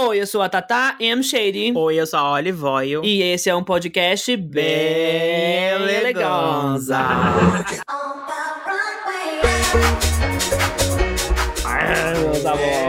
Oi, eu sou a Tata M. Shady. Oi, eu sou a Olive Oil. E esse é um podcast bem eleganza. Ai, meus amores.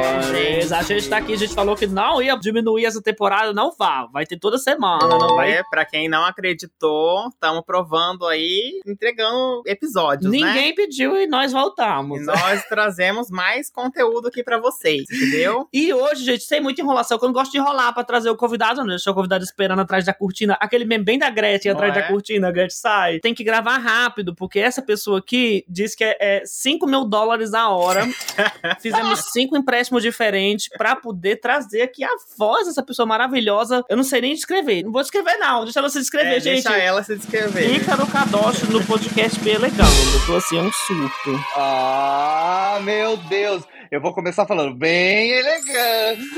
A gente tá aqui, a gente falou que não ia diminuir essa temporada, não vá. Vai ter toda semana, não vai. É, pra quem não acreditou, estamos provando aí, entregando episódios, né? Ninguém pediu e nós voltamos. E nós trazemos mais conteúdo aqui pra vocês, entendeu? E hoje, gente, sem muita enrolação, que eu não gosto de enrolar pra trazer o convidado, não deixa o convidado esperando atrás da cortina. Aquele meme bem da Gretchen, atrás Não da é? cortina, a Gretchen sai. Tem que gravar rápido, porque essa pessoa aqui diz que é, é 5 mil dólares a hora. Fizemos cinco empréstimos diferentes pra poder trazer aqui a voz dessa pessoa maravilhosa. Eu não sei nem descrever. Não vou descrever, não. Deixa ela se descrever, É, gente. Deixa ela se descrever. Ícaro Kadosh no podcast bem legal. Eu tô assim, é um surto. Ah, meu Deus! Eu vou começar falando bem elegante.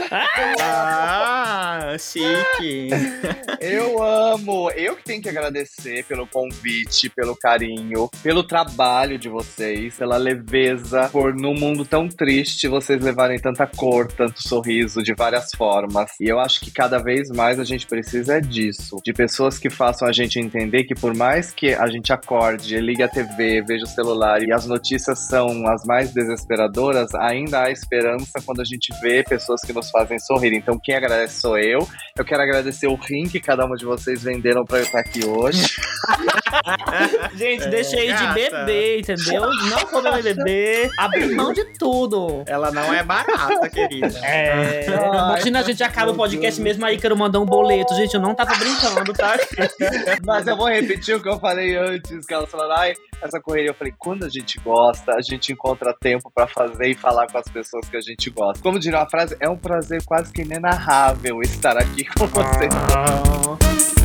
Ah, chique. Eu amo. Eu que tenho que agradecer pelo convite, pelo carinho, pelo trabalho de vocês, pela leveza, por num mundo tão triste vocês levarem tanta cor, tanto sorriso de várias formas. E eu acho que cada vez mais a gente precisa é disso, de pessoas que façam a gente entender que por mais que a gente acorde, ligue a TV, veja o celular e as notícias são as mais desesperadoras, ainda há esperança quando a gente vê pessoas que nos fazem sorrir. Então quem agradece sou eu. Eu quero agradecer o rim que cada uma de vocês venderam pra eu estar aqui hoje. Gente, É, deixei de gata. beber, entendeu? Não vou beber. Abri mão de tudo. Ela não é barata, querida. É. Ai, Imagina a gente acaba o podcast mesmo aí, quero mandar um boleto. Gente, eu não tava brincando, tá? Mas eu vou repetir o que eu falei antes, que elas falaram, ai, essa correria. Eu falei, quando a gente gosta, a gente encontra tempo pra fazer e falar com as pessoas que a gente gosta. Como diria uma frase, é um prazer quase que inenarrável estar aqui com você.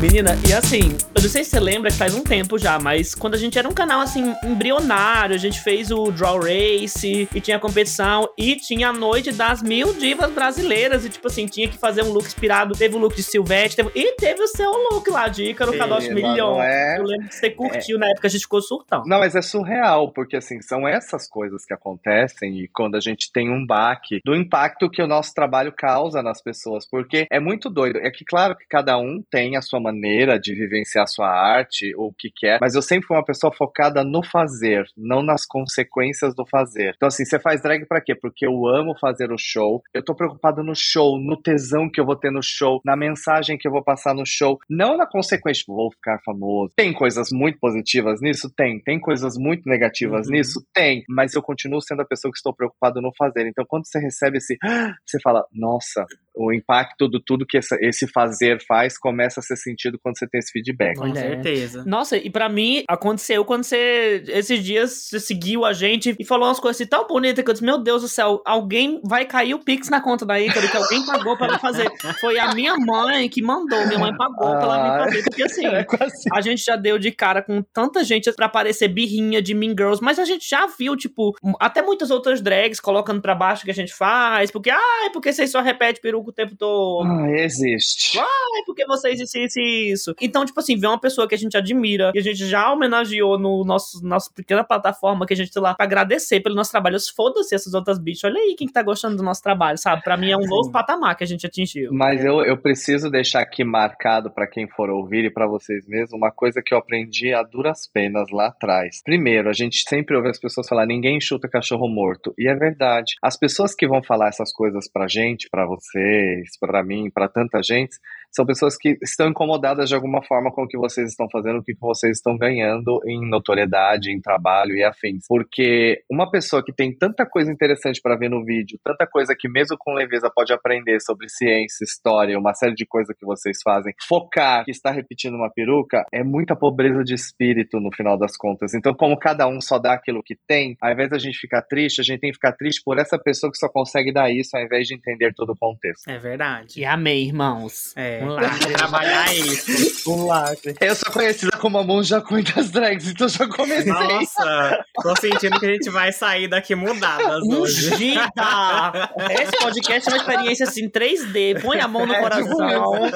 Menina, e assim, eu não sei se você lembra que faz um tempo já, mas quando a gente era um canal assim, embrionário, a gente fez o Draw Race e tinha competição e tinha a noite das mil divas brasileiras e tipo assim, tinha que fazer um look inspirado. Teve o look de Silvete teve- e teve o seu look lá de Ícaro Kadosh Milhão. é- Eu lembro que você curtiu na época, a gente ficou surtão. Não, mas é surreal, porque assim, são essas coisas que acontecem e quando a gente tem um baque do impacto que o nosso trabalho causa nas pessoas, porque é muito doido. É que claro que cada um tem a sua maneira de vivenciar sua arte, ou o que quer, mas eu sempre fui uma pessoa focada no fazer, não nas consequências do fazer. Então assim, você faz drag pra quê? Porque eu amo fazer o show, eu tô preocupado no show, no tesão que eu vou ter no show, na mensagem que eu vou passar no show, não na consequência, tipo, vou ficar famoso. Tem coisas muito positivas nisso? Tem. Tem coisas muito negativas Uhum. nisso? Tem. Mas eu continuo sendo a pessoa que estou preocupado no fazer. Então, quando você recebe esse, você fala, nossa, o impacto do tudo que esse fazer faz começa a ser sentido quando você tem esse feedback. Com é. certeza. Nossa, e pra mim aconteceu quando você, esses dias, você seguiu a gente e falou umas coisas assim tão bonitas que eu disse: Meu Deus do céu, alguém vai cair o Pix na conta da Ícaro que alguém pagou pra ela fazer. Foi a minha mãe que mandou, minha mãe pagou pra ela me fazer, porque assim. É quase A gente já deu de cara com tanta gente pra parecer birrinha de Mean Girls, mas a gente já viu, tipo, até muitas outras drags colocando pra baixo o que a gente faz, porque, ai, porque vocês só repetem peruca o tempo todo. Ah, existe. Ai, porque vocês isso, isso isso. Então, tipo assim, ver uma pessoa que a gente admira, que a gente já homenageou no nosso nossa pequena plataforma, que a gente, sei lá, pra agradecer pelo nosso trabalho. Foda-se essas outras bichas. Olha aí quem que tá gostando do nosso trabalho, sabe? Pra mim é um novo patamar que a gente atingiu. Mas eu, eu preciso deixar aqui marcado para quem for ouvir e para vocês mesmos uma coisa que eu aprendi a duras penas lá atrás. Primeiro, a gente sempre ouve as pessoas falar ninguém chuta cachorro morto. E é verdade. As pessoas que vão falar essas coisas pra gente, pra vocês, pra mim, pra tanta gente, são pessoas que estão incomodadas de alguma forma com o que vocês estão fazendo, o que vocês estão ganhando em notoriedade, em trabalho e afins. Porque uma pessoa que tem tanta coisa interessante para ver no vídeo, tanta coisa que mesmo com leveza pode aprender sobre ciência, história, uma série de coisas que vocês fazem, focar que está repetindo uma peruca, é muita pobreza de espírito no final das contas. Então, como cada um só dá aquilo que tem, ao invés da gente ficar triste, a gente tem que ficar triste por essa pessoa que só consegue dar isso, ao invés de entender todo o contexto. É verdade. E amei, irmãos. É. É, Um lacre. trabalhar isso. Um lacre. Eu sou conhecida como a monja Queen das drags, então já comecei. Nossa, tô sentindo que a gente vai sair daqui mudadas hoje. Ungida! Esse podcast é uma experiência assim 3D. Põe a mão no É, coração.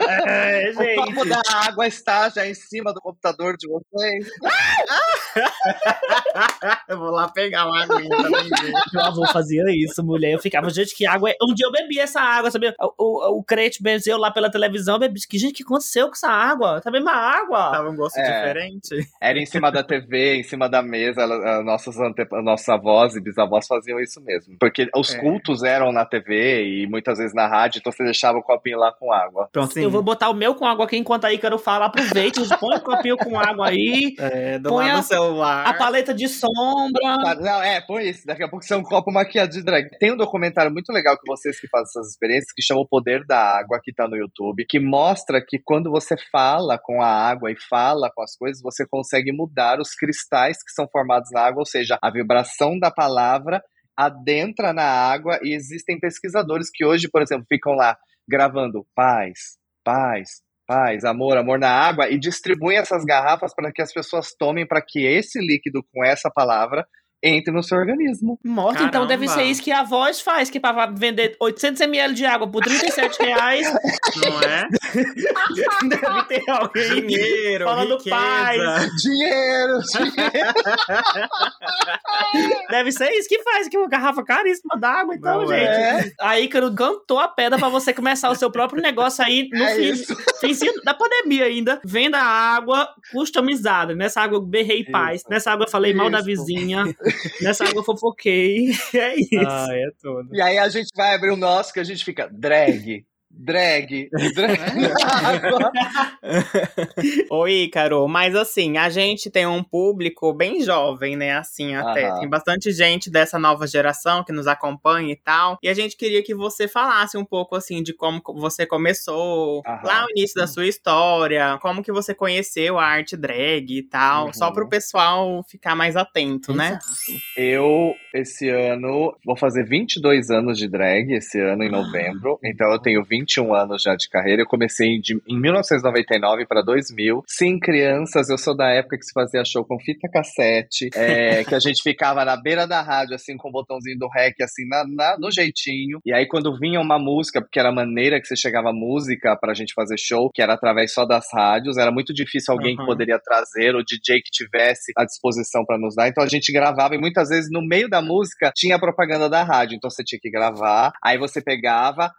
É, O copo gente. da água está já em cima do computador de vocês. Eu vou lá pegar uma aguinha também. gente. Meu avô fazia isso, mulher. Eu ficava, gente, que água é. Um dia eu bebi essa água, sabia? O, o, o crente benzeu lá pela televisão, eu bebi. Que, gente, o que aconteceu com essa água? Tá uma água? Tava um gosto É. diferente. Era em cima da TV, em cima da mesa. ela- a Nossos, ante... nossos avós e bisavós faziam isso mesmo. Porque os É. cultos eram na TV e muitas vezes na rádio, então você deixava o copinho lá com água. Pronto, Eu vou botar o meu com água aqui enquanto aí quero falar. Aproveite, põe o copinho com água aí. É, do Põe a- celular. A paleta de sombra. Não, é, põe isso. Daqui a pouco você é um copo maquiado de drag. Tem um documentário muito legal que vocês que fazem essas experiências, que chama O Poder da Água, que tá no YouTube, que mostra que quando você fala com a água e fala com as coisas, você consegue mudar os cristais que são formados na água, ou seja, a vibração da palavra adentra na água e existem pesquisadores que hoje, por exemplo, ficam lá gravando paz, paz, paz, amor, amor na água e distribuem essas garrafas para que as pessoas tomem para que esse líquido com essa palavra entre no seu organismo. Morta, então Caramba. deve ser isso que a voz faz, que pra vender 800ml de água por 37 reais, Não é? deve ter alguém Dinheiro, Falando riqueza. paz. Dinheiro, dinheiro. Deve ser isso que faz, que uma garrafa caríssima d'água, então, Não gente. é. Aí, Ícaro cantou a pedra pra você começar o seu próprio negócio aí no É fim, isso. finzinho da pandemia ainda. Venda água customizada. Nessa água eu berrei paz. Isso. Nessa água eu falei mal da Isso. vizinha. Nessa água eu fofoquei. É isso. Ah, é tudo. E aí a gente vai abrir o nosso que a gente fica drag, drag, drag. Oi, Ícaro, mas assim, a gente tem um público bem jovem, né? Assim, até. Aham. Tem bastante gente dessa nova geração que nos acompanha e tal. E a gente queria que você falasse um pouco, assim, de como co- você começou, Aham. lá no início da sua história, como que você conheceu a arte drag e tal, Uhum. só pro pessoal ficar mais atento, né? Eu, esse ano, vou fazer 22 anos de drag esse ano, em novembro. Então eu tenho 21 anos já de carreira. Eu comecei de- em 1999 para 2000. Sim, crianças, eu sou da época que se fazia show com fita cassete, é, que a gente ficava na beira da rádio, assim, com o botãozinho do rec, assim, na, na- no jeitinho. E aí quando vinha uma música, porque era a maneira que você chegava a música pra gente fazer show, que era através só das rádios, era muito difícil alguém que Uhum. poderia trazer, o DJ que tivesse à disposição pra nos dar. Então a gente gravava e muitas vezes no meio da música tinha a propaganda da rádio. Então você tinha que gravar, aí você pegava,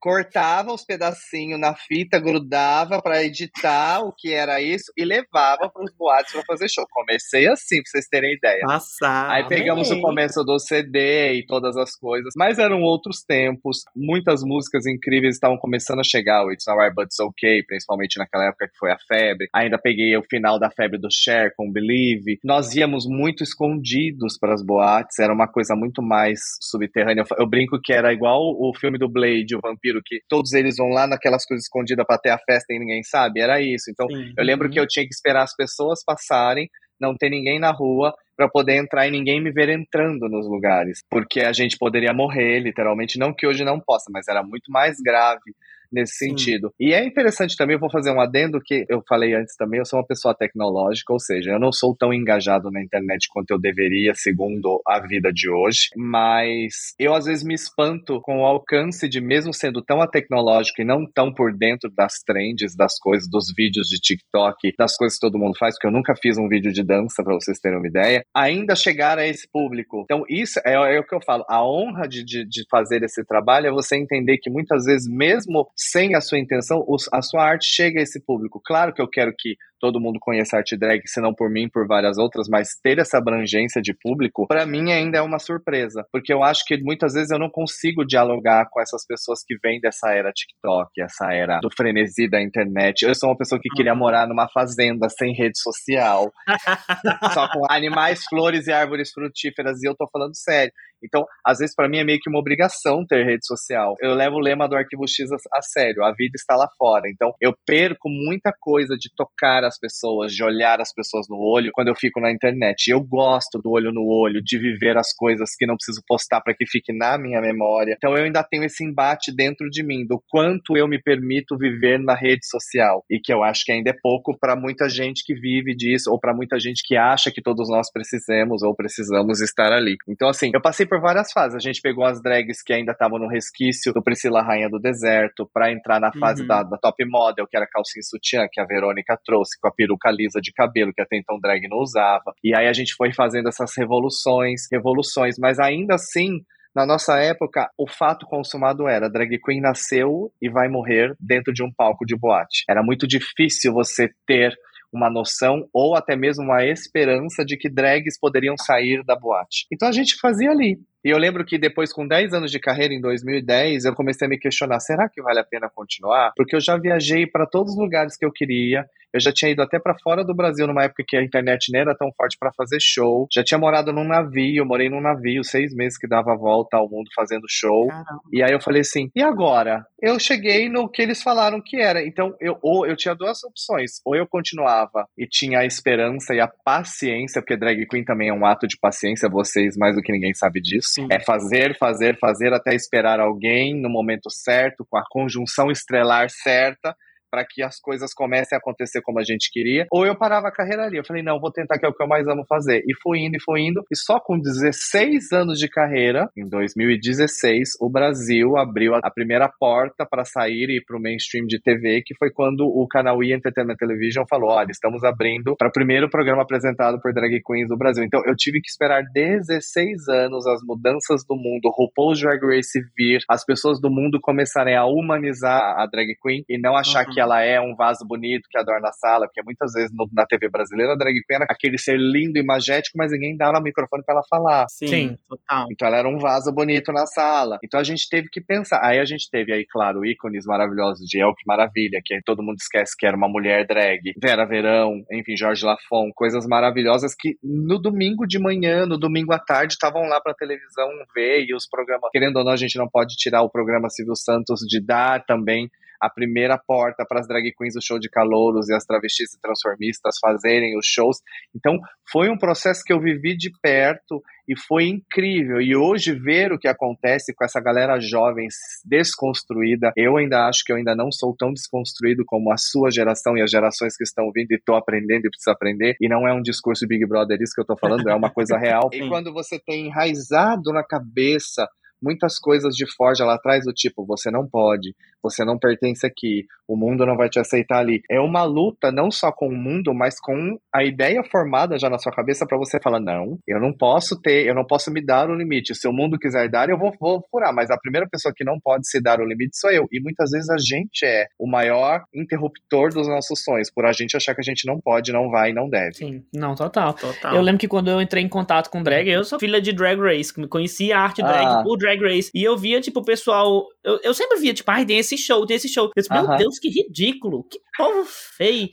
cortava os pedacinhos na fita, grudava pra editar o que era isso e levava pros boates pra fazer show. Comecei assim, pra vocês terem ideia. Passar. Aí pegamos amei. o começo do CD e todas as coisas, mas eram outros tempos. Muitas músicas incríveis estavam começando a chegar, o It's Alright But It's Okay, principalmente naquela época que foi a febre. Ainda peguei o final da febre do Cher com Believe. Nós íamos muito escondidos para as boates, era uma coisa muito mais subterrânea. Eu, eu brinco que era igual o filme do Blade, o vampiro, que todos eles vão lá naquelas coisas escondidas para ter a festa e ninguém sabe. Era isso. Então Sim. eu lembro que eu tinha que esperar as pessoas passarem, não ter ninguém na rua para poder entrar e ninguém me ver entrando nos lugares, porque a gente poderia morrer, literalmente, não que hoje não possa, mas era muito mais grave nesse Sim. sentido. E é interessante também, eu vou fazer um adendo que eu falei antes também, eu sou uma pessoa tecnológica, ou seja, eu não sou tão engajado na internet quanto eu deveria, segundo a vida de hoje, mas eu às vezes me espanto com o alcance de mesmo sendo tão tecnológico e não tão por dentro das trends, das coisas, dos vídeos de TikTok, das coisas que todo mundo faz, porque eu nunca fiz um vídeo de dança, para vocês terem uma ideia, ainda chegar a esse público. Então, isso é, é o que eu falo, a honra de, de, de fazer esse trabalho é você entender que muitas vezes, mesmo sem a sua intenção, a sua arte chega a esse público. Claro que eu quero que todo mundo conheça arte drag, se não por mim, por várias outras, mas ter essa abrangência de público, para mim ainda é uma surpresa, porque eu acho que muitas vezes eu não consigo dialogar com essas pessoas que vêm dessa era TikTok, essa era do frenesi da internet. Eu sou uma pessoa que queria morar numa fazenda sem rede social, só com animais, flores e árvores frutíferas, e eu tô falando sério. Então, às vezes, para mim, é meio que uma obrigação ter rede social. Eu levo o lema do Arquivo X a, a sério, a vida está lá fora. Então, eu perco muita coisa de tocar as pessoas, de olhar as pessoas no olho quando eu fico na internet. Eu gosto do olho no olho, de viver as coisas que não preciso postar para que fique na minha memória. Então, eu ainda tenho esse embate dentro de mim do quanto eu me permito viver na rede social e que eu acho que ainda é pouco para muita gente que vive disso ou para muita gente que acha que todos nós precisamos ou precisamos estar ali. Então, assim, eu passei por várias fases. A gente pegou as drags que ainda estavam no resquício do Priscila Rainha do Deserto para entrar na fase uhum. da, da, top model, que era calcinha sutiã, que a Verônica trouxe, com a peruca lisa de cabelo, que até então drag não usava. E aí a gente foi fazendo essas revoluções, revoluções, mas ainda assim na nossa época, o fato consumado era drag queen nasceu e vai morrer dentro de um palco de boate. Era muito difícil você ter uma noção ou até mesmo uma esperança de que drags poderiam sair da boate. Então a gente fazia ali. E eu lembro que depois, com 10 anos de carreira, em 2010, eu comecei a me questionar: será que vale a pena continuar? Porque eu já viajei para todos os lugares que eu queria, eu já tinha ido até para fora do Brasil numa época que a internet nem era tão forte para fazer show. Já tinha morado num navio, eu morei num navio seis meses que dava a volta ao mundo fazendo show. Caramba. E aí eu falei assim: e agora? Eu cheguei no que eles falaram que era. Então, eu, ou eu tinha duas opções: ou eu continuava e tinha a esperança e a paciência, porque drag queen também é um ato de paciência, vocês mais do que ninguém sabe disso. Sim. É fazer, fazer, fazer até esperar alguém no momento certo, com a conjunção estrelar certa para que as coisas comecem a acontecer como a gente queria, ou eu parava a carreira ali. Eu falei, não, vou tentar que é o que eu mais amo fazer. E fui indo e fui indo, e só com 16 anos de carreira, em 2016, o Brasil abriu a primeira porta para sair e ir para o mainstream de TV, que foi quando o canal E Entertainment Television falou: olha, estamos abrindo para o primeiro programa apresentado por drag queens do Brasil. Então eu tive que esperar 16 anos as mudanças do mundo, RuPaul's Drag Race vir, as pessoas do mundo começarem a humanizar a drag queen e não achar uhum. que ela é um vaso bonito que adorna a sala, porque muitas vezes no, na TV brasileira a drag queen era aquele ser lindo e magético, mas ninguém dava o microfone para ela falar. Sim, Sim, total. Então ela era um vaso bonito na sala. Então a gente teve que pensar. Aí a gente teve aí, claro, ícones maravilhosos de El Que Maravilha, que todo mundo esquece que era uma mulher drag, Vera Verão, enfim, Jorge Lafon, coisas maravilhosas que no domingo de manhã, no domingo à tarde, estavam lá pra televisão ver e os programas, querendo ou não, a gente não pode tirar o programa Silvio Santos de dar também a primeira porta para as drag queens do show de calouros e as travestis e transformistas fazerem os shows. Então, foi um processo que eu vivi de perto e foi incrível. E hoje ver o que acontece com essa galera jovem desconstruída, eu ainda acho que eu ainda não sou tão desconstruído como a sua geração e as gerações que estão vindo e estou aprendendo e preciso aprender. E não é um discurso Big Brother isso que eu estou falando, é uma coisa real. e quando você tem enraizado na cabeça muitas coisas de Forja lá atrás, do tipo, você não pode, você não pertence aqui, o mundo não vai te aceitar ali. É uma luta não só com o mundo, mas com a ideia formada já na sua cabeça para você falar: não, eu não posso ter, eu não posso me dar o limite. Se o mundo quiser dar, eu vou, vou furar, mas a primeira pessoa que não pode se dar o limite sou eu. E muitas vezes a gente é o maior interruptor dos nossos sonhos, por a gente achar que a gente não pode, não vai, não deve. Sim, não, total. total. Eu lembro que quando eu entrei em contato com drag, eu sou filha de drag race, conheci a arte drag ah. por Drag Race. E eu via, tipo, o pessoal. Eu, eu sempre via, tipo, ai, tem esse show, tem esse show. Eu disse, meu. Deus, que ridículo, que povo feio.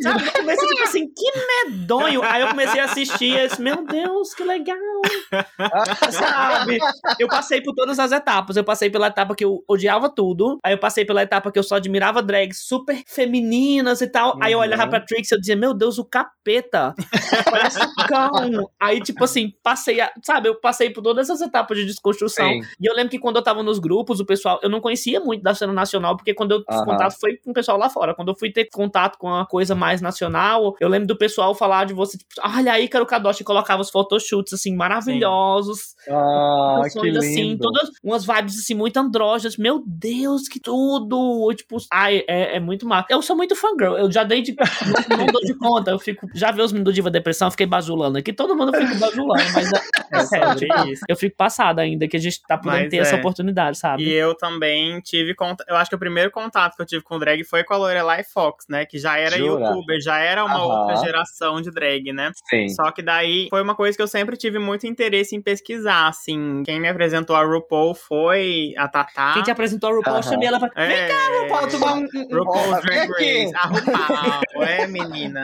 Sabe, eu comecei tipo assim, que medonho. Aí eu comecei a assistir e disse, meu Deus, que legal. Sabe? Eu passei por todas as etapas. Eu passei pela etapa que eu odiava tudo. Aí eu passei pela etapa que eu só admirava drags super femininas e tal. Uhum. Aí eu olhava pra Trix e eu dizia, meu Deus, o capeta. Parece um cão. Aí, tipo assim, passei, a, sabe? Eu passei por todas essas etapas de desconstrução. Sim. E eu lembro que quando eu tava nos grupos, o pessoal, eu não conhecia muito da cena nacional, porque quando eu uhum. contato foi com o pessoal lá fora. Quando eu fui ter contato com uma coisa mais nacional. Eu lembro do pessoal falar de você, tipo, olha aí, Caro Kadoshi colocava os photoshoots, assim, maravilhosos. Sim. Ah, que lindo. assim, todas umas vibes, assim, muito andrógenas. Meu Deus, que tudo! Tipo, ai, é, é muito massa. Eu sou muito fangirl, eu já dei de. não, não dou de conta, eu fico. Já vi os meninos do Diva Depressão, eu fiquei bajulando aqui. Todo mundo fica bajulando, mas é, é, é sério, tipo, eu fico passada ainda, que a gente tá podendo mas ter é. essa oportunidade, sabe? E eu também tive contato. Eu acho que o primeiro contato que eu tive com o drag foi com a Lorelai Fox, né? Que já era Jura? Youtuber, já era uma outra geração de drag, né? Sim. Só que daí foi uma coisa que eu sempre tive muito interesse em pesquisar, assim. Quem me apresentou a RuPaul foi a Tatá. Quem te apresentou a RuPaul, eu chamei ela pra... Vem É. cá, RuPaul, tomar um... um- RuPaul's Vem Drag aqui. Race, a RuPaul, é, menina.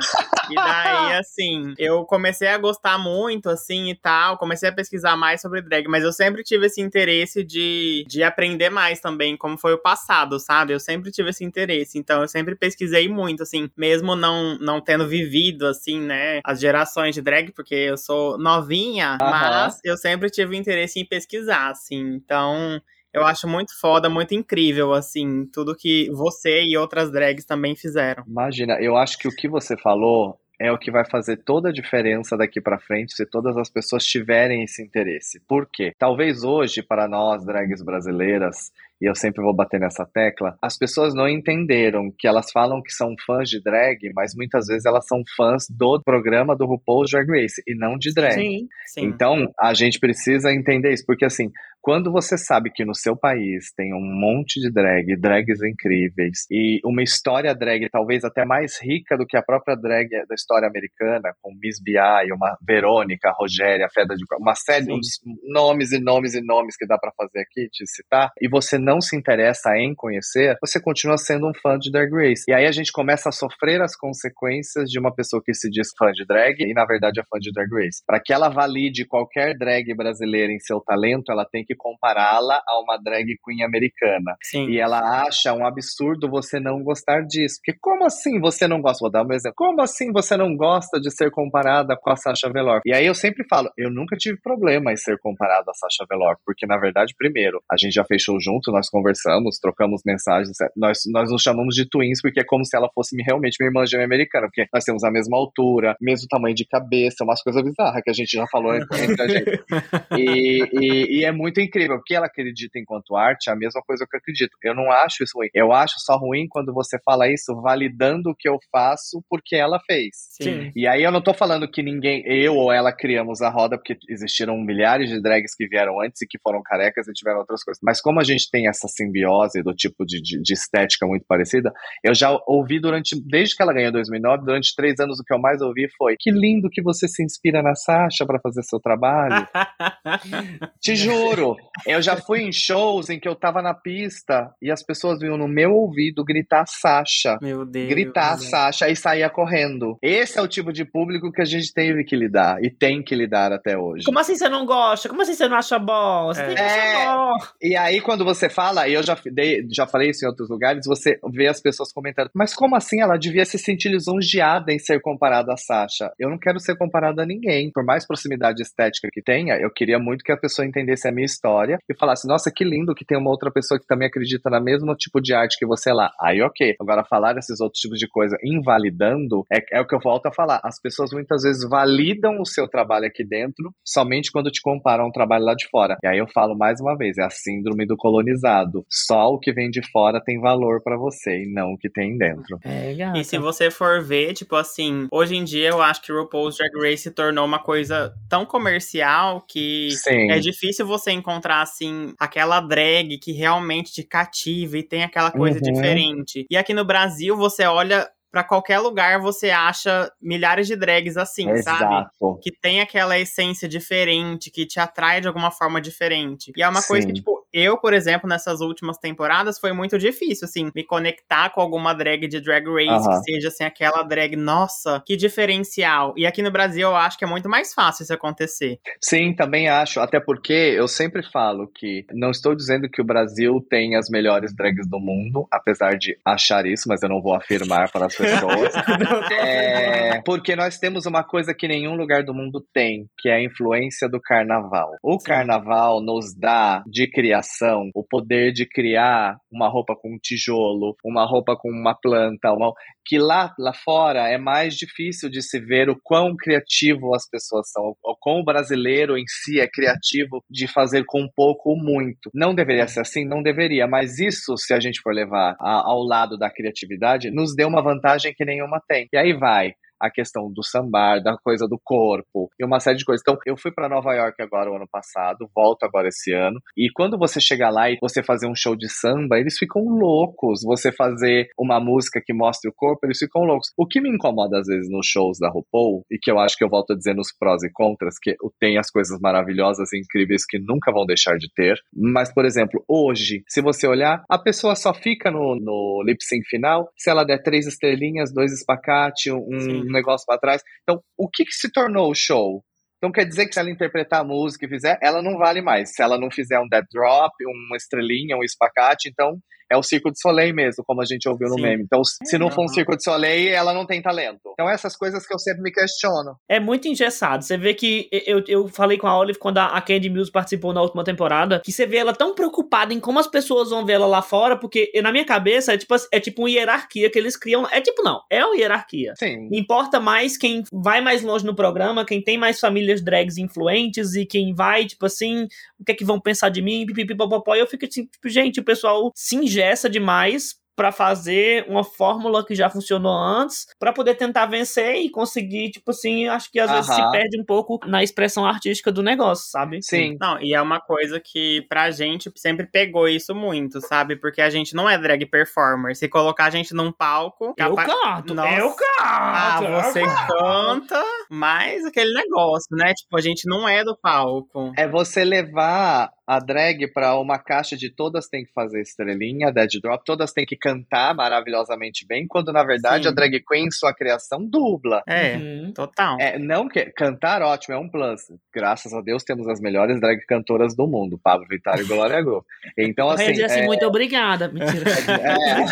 E daí, assim, eu comecei a gostar muito, assim, e tal, comecei a pesquisar mais sobre drag, mas eu sempre tive esse interesse de, de aprender mais também, como foi o passado, sabe? Eu sempre tive esse interesse, então eu sempre pesquisei muito, assim, mesmo não, não tendo vivido, assim, né, as gerações de drag, porque eu sou novinha, Aham. mas eu sempre tive interesse em pesquisar, assim, então... Eu acho muito foda, muito incrível, assim, tudo que você e outras drags também fizeram. Imagina, eu acho que o que você falou é o que vai fazer toda a diferença daqui pra frente se todas as pessoas tiverem esse interesse. Por quê? Talvez hoje, para nós, drags brasileiras, e eu sempre vou bater nessa tecla, as pessoas não entenderam que elas falam que são fãs de drag, mas muitas vezes elas são fãs do programa do RuPaul's Drag Race e não de drag. Sim. Sim. Então, a gente precisa entender isso, porque assim, quando você sabe que no seu país tem um monte de drag, drags incríveis, e uma história drag talvez até mais rica do que a própria drag da história americana, com Miss B.I., uma Verônica, Rogéria, a Feda de... uma série Sim. de nomes e nomes e nomes que dá pra fazer aqui, te citar, e você não se interessa em conhecer, você continua sendo um fã de Drag Race. E aí a gente começa a sofrer as consequências de uma pessoa que se diz fã de drag e na verdade é fã de Drag Race. Para que ela valide qualquer drag brasileira em seu talento, ela tem que compará-la a uma drag queen americana. Sim. E ela acha um absurdo você não gostar disso. Porque como assim você não gosta? Vou dar um exemplo. Como assim você não gosta de ser comparada com a Sasha Velour? E aí eu sempre falo, eu nunca tive problema em ser comparado a Sasha Velour, porque na verdade, primeiro, a gente já fechou junto, nós conversamos, trocamos mensagens, nós, nós nos chamamos de twins, porque é como se ela fosse realmente minha irmã gêmea americana, porque nós temos a mesma altura, mesmo tamanho de cabeça, umas coisas bizarras que a gente já falou entre entre a gente. E, e- e é muito incrível, porque ela acredita enquanto arte, é a mesma coisa que eu acredito. Eu não acho isso ruim. Eu acho só ruim quando você fala isso validando o que eu faço porque ela fez. Sim. E aí eu não tô falando que ninguém, eu ou ela criamos a roda, porque existiram milhares de drags que vieram antes e que foram carecas e tiveram outras coisas. Mas como a gente tem essa simbiose do tipo de, de, de estética muito parecida, eu já ouvi durante, desde que ela ganhou em 2009, durante três anos o que eu mais ouvi foi que lindo que você se inspira na Sasha para fazer seu trabalho. Te juro, eu já fui em shows em que eu tava na pista e as pessoas vinham no meu ouvido gritar Sasha. Meu Deus. Gritar gente. Sasha e sair correndo. Esse é o tipo de público que a gente teve que lidar e tem que lidar até hoje. Como assim você não gosta? Como assim você não acha bom? Você tem que É. achar bom. E aí, quando você fala, e eu já, dei- já falei isso em outros lugares, você vê as pessoas comentando, mas como assim ela devia se sentir lisonjeada em ser comparada a Sasha? Eu não quero ser comparada a ninguém. Por mais proximidade estética que tenha, eu queria muito que a pessoa entendesse a minha história e falasse, nossa, que lindo que tem uma outra pessoa que também acredita no mesmo tipo de arte que você lá. Aí, ok. Agora, falar esses outros tipos de coisa invalidando é, é o que eu volto a falar. As pessoas muitas vezes validam o seu trabalho aqui dentro somente quando te comparam ao trabalho lá de fora. E aí eu falo mais uma vez, é a síndrome do colonizado. Só o que vem de fora tem valor pra você e não o que tem dentro. É, gata. E se você for ver, tipo assim, hoje em dia eu acho que RuPaul's Drag Race se tornou uma coisa tão comercial que Sim. é difícil você encontrar, assim, aquela drag que realmente te cativa e tem aquela coisa Uhum. diferente. E aqui no Brasil, você olha pra qualquer lugar, você acha milhares de drags assim, sabe? Exato. que tem aquela essência diferente, que te atrai de alguma forma diferente. E é uma coisa Sim. que, tipo, eu, por exemplo, nessas últimas temporadas, foi muito difícil, assim, me conectar com alguma drag de Drag Race, Aham. que seja, assim, aquela drag, nossa, que diferencial. E aqui no Brasil, eu acho que é muito mais fácil isso acontecer. Sim, também acho. Até porque eu sempre falo que não estou dizendo que o Brasil tem as melhores drags do mundo, apesar de achar isso, mas eu não vou afirmar para as pessoas. É, porque nós temos uma coisa que nenhum lugar do mundo tem, que é a influência do carnaval. O Sim. carnaval nos dá de criação o poder de criar uma roupa com um tijolo, uma roupa com uma planta, uma- que lá, lá fora é mais difícil de se ver o quão criativo as pessoas são, o quão o brasileiro em si é criativo de fazer com pouco ou muito. Não deveria ser assim? Não deveria, mas isso, se a gente for levar a- ao lado da criatividade, nos deu uma vantagem que nenhuma tem. E aí vai. A questão do sambar, da coisa do corpo e uma série de coisas. Então, eu fui para Nova York agora o ano passado, volto agora esse ano, e quando você chegar lá e você fazer um show de samba, eles ficam loucos. Você fazer uma música que mostre o corpo, eles ficam loucos. O que me incomoda às vezes nos shows da RuPaul, e que eu acho que eu volto a dizer nos prós e contras, que tem as coisas maravilhosas e incríveis que nunca vão deixar de ter. Mas, por exemplo, hoje, se você olhar, a pessoa só fica no, no lip sync final se ela der três estrelinhas, dois espacate, um Sim. Negócio para trás. Então, o que, que se tornou o show? Então quer dizer que se ela interpretar a música e fizer, ela não vale mais. Se ela não fizer um dead drop, uma estrelinha, um espacate, então é o Circo de Soleil mesmo, como a gente ouviu no Sim. meme. Então, se não for um Circo de Soleil, ela não tem talento. Então, essas coisas que eu sempre me questiono. É muito engessado. Você vê que eu, eu falei com a Olive quando a Candy Mills participou na última temporada, que você vê ela tão preocupada em como as pessoas vão ver ela lá fora, porque na minha cabeça é tipo, é tipo uma hierarquia que eles criam. É tipo, não, é uma hierarquia. Sim. Importa mais quem vai mais longe no programa, quem tem mais famílias drags influentes e quem vai, tipo assim, o que é que vão pensar de mim, pipipipopopó. E eu fico assim, tipo, gente, o pessoal se ingessa demais para fazer uma fórmula que já funcionou antes, para poder tentar vencer e conseguir, tipo assim, acho que às vezes se perde um pouco na expressão artística do negócio, sabe? Sim. Não, e é uma coisa que pra gente sempre pegou isso muito, sabe? Porque a gente não é drag performer. Se colocar a gente num palco. Eu capa... canto, Nossa. eu canto. Ah, você canta, mas aquele negócio, né? Tipo, a gente não é do palco. É você levar a drag para uma caixa de todas tem que fazer estrelinha, dead drop, todas tem que cantar maravilhosamente bem, quando na verdade Sim. a drag queen, sua criação, dubla. É, uhum. total. É, não que cantar ótimo, é um plus. Graças a Deus temos as melhores drag cantoras do mundo, Pablo Vittar e Glória Go. Então, assim. Eu assim, é... muito obrigada. Mentira. É...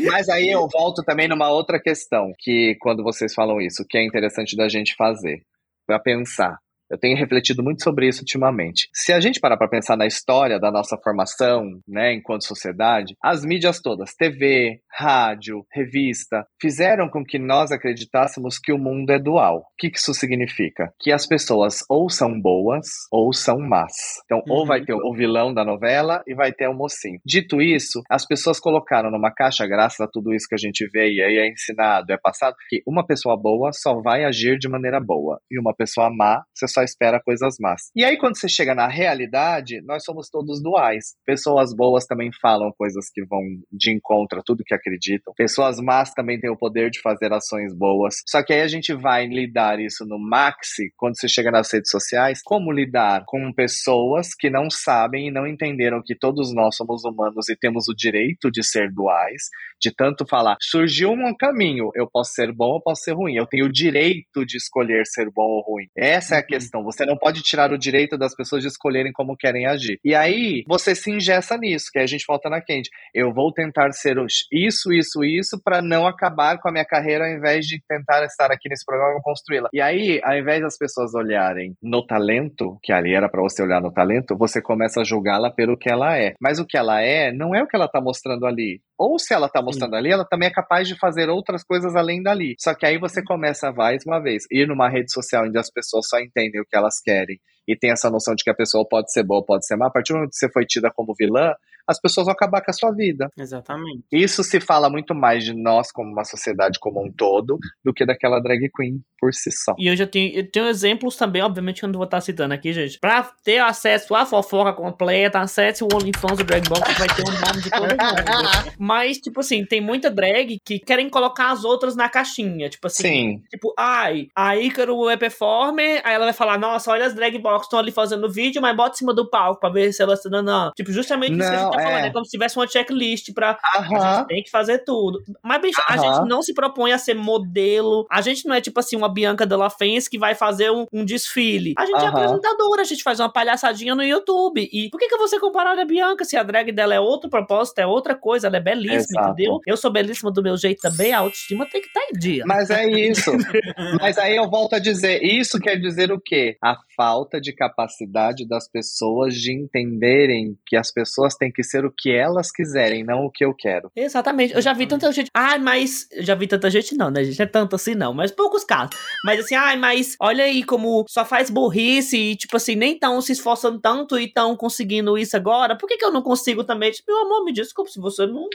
Mas aí eu volto também numa outra questão, que quando vocês falam isso, que é interessante da gente fazer, para pensar. Eu tenho refletido muito sobre isso ultimamente. Se a gente parar para pensar na história da nossa formação, né, enquanto sociedade, as mídias todas, TV, rádio, revista, fizeram com que nós acreditássemos que o mundo é dual. O que isso significa? Que as pessoas ou são boas ou são más. Então, uhum. ou vai ter o vilão da novela e vai ter o mocinho. Dito isso, as pessoas colocaram numa caixa, graças a tudo isso que a gente vê e aí é ensinado, é passado, que uma pessoa boa só vai agir de maneira boa e uma pessoa má, você só espera coisas más. E aí, quando você chega na realidade, nós somos todos duais. Pessoas boas também falam coisas que vão de encontro a tudo que acreditam. Pessoas más também têm o poder de fazer ações boas. Só que aí a gente vai lidar isso no maxi, quando você chega nas redes sociais, como lidar com pessoas que não sabem e não entenderam que todos nós somos humanos e temos o direito de ser duais, de tanto falar, surgiu um caminho, eu posso ser bom ou posso ser ruim, eu tenho o direito de escolher ser bom ou ruim. Essa é a uhum. questão questão. Você não pode tirar o direito das pessoas de escolherem como querem agir. E aí você se ingessa nisso, que a gente volta na quente. Eu vou tentar ser isso, isso, isso para não acabar com a minha carreira ao invés de tentar estar aqui nesse programa e construí-la. E aí, ao invés das pessoas olharem no talento, que ali era para você olhar no talento, você começa a julgá-la pelo que ela é. Mas o que ela é não é o que ela tá mostrando ali. Ou se ela tá mostrando Sim. ali, ela também é capaz de fazer outras coisas além dali. Só que aí você começa mais uma vez ir numa rede social onde as pessoas só entendem o que elas querem e tem essa noção de que a pessoa pode ser boa, pode ser má. A partir do momento que você foi tida como vilã, as pessoas vão acabar com a sua vida. Exatamente. Isso se fala muito mais de nós como uma sociedade como um todo do que daquela drag queen por si só. E eu já tenho, eu tenho exemplos também, obviamente, que eu não vou estar citando aqui, gente. Pra ter acesso à fofoca completa, acesse o OnlyFans do Drag Box, que vai ter o um nome de todo mundo. Mas, tipo assim, tem muita drag que querem colocar as outras na caixinha. Tipo assim, Sim. tipo, ai, a Ícaro é performer, aí ela vai falar, nossa, olha as drag box estão ali fazendo vídeo, mas bota em cima do palco pra ver se elas estão dando. Tipo, justamente não, isso que a gente tá falando, é, é como se tivesse uma checklist pra. Aham. A gente tem que fazer tudo. Mas, bicho, Aham. a gente não se propõe a ser modelo. A gente não é tipo assim, uma Bianca Della Fence que vai fazer um, um desfile. A gente é Aham. é apresentadora, a gente faz uma palhaçadinha no YouTube. E por que, que ser comparada a Bianca se a drag dela é outro propósito, é outra coisa, ela é belíssima, Exato. entendeu? Eu sou belíssima do meu jeito também, a autoestima tem que estar tá em dia. Mas é isso. Mas aí eu volto a dizer, isso quer dizer o quê? A falta de capacidade das pessoas de entenderem que as pessoas têm que ser o que elas quiserem, não o que eu quero. Exatamente. Eu já vi tanta gente. Ah, mas. Eu já vi tanta gente, não, né, gente? Não é tanto assim, não. Mas poucos casos. Mas assim, ai, ah, mas olha aí como só faz burrice e, tipo assim, nem tão se esforçando tanto e tão conseguindo isso agora. Por que, que eu não consigo também? Tipo, meu amor, me desculpe se você não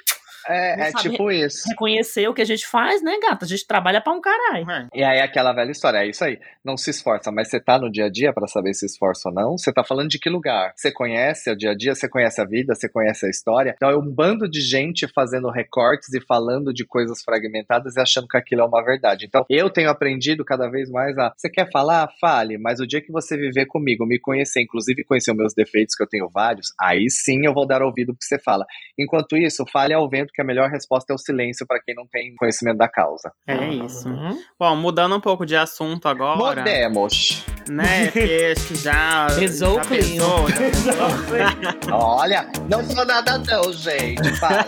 É, é tipo isso. reconhecer o que a gente faz, né, gata? A gente trabalha pra um caralho. É. E aí aquela velha história, é isso aí. Não se esforça, mas você tá no dia a dia pra saber se esforça ou não? Você tá falando de que lugar? Você conhece o dia a dia, você conhece a vida, você conhece a história. Então é um bando de gente fazendo recortes e falando de coisas fragmentadas e achando que aquilo é uma verdade. Então eu tenho aprendido cada vez mais a. Você quer falar? Fale, mas o dia que você viver comigo, me conhecer, inclusive conhecer os meus defeitos, que eu tenho vários, aí sim eu vou dar ouvido pro que você fala. Enquanto isso, fale ao vento que a melhor resposta é o silêncio para quem não tem conhecimento da causa. É isso. Uhum. Bom, mudando um pouco de assunto agora, Podemos. né? Porque que já. Pesou já o clima. Olha, não sou nada não, gente. Para.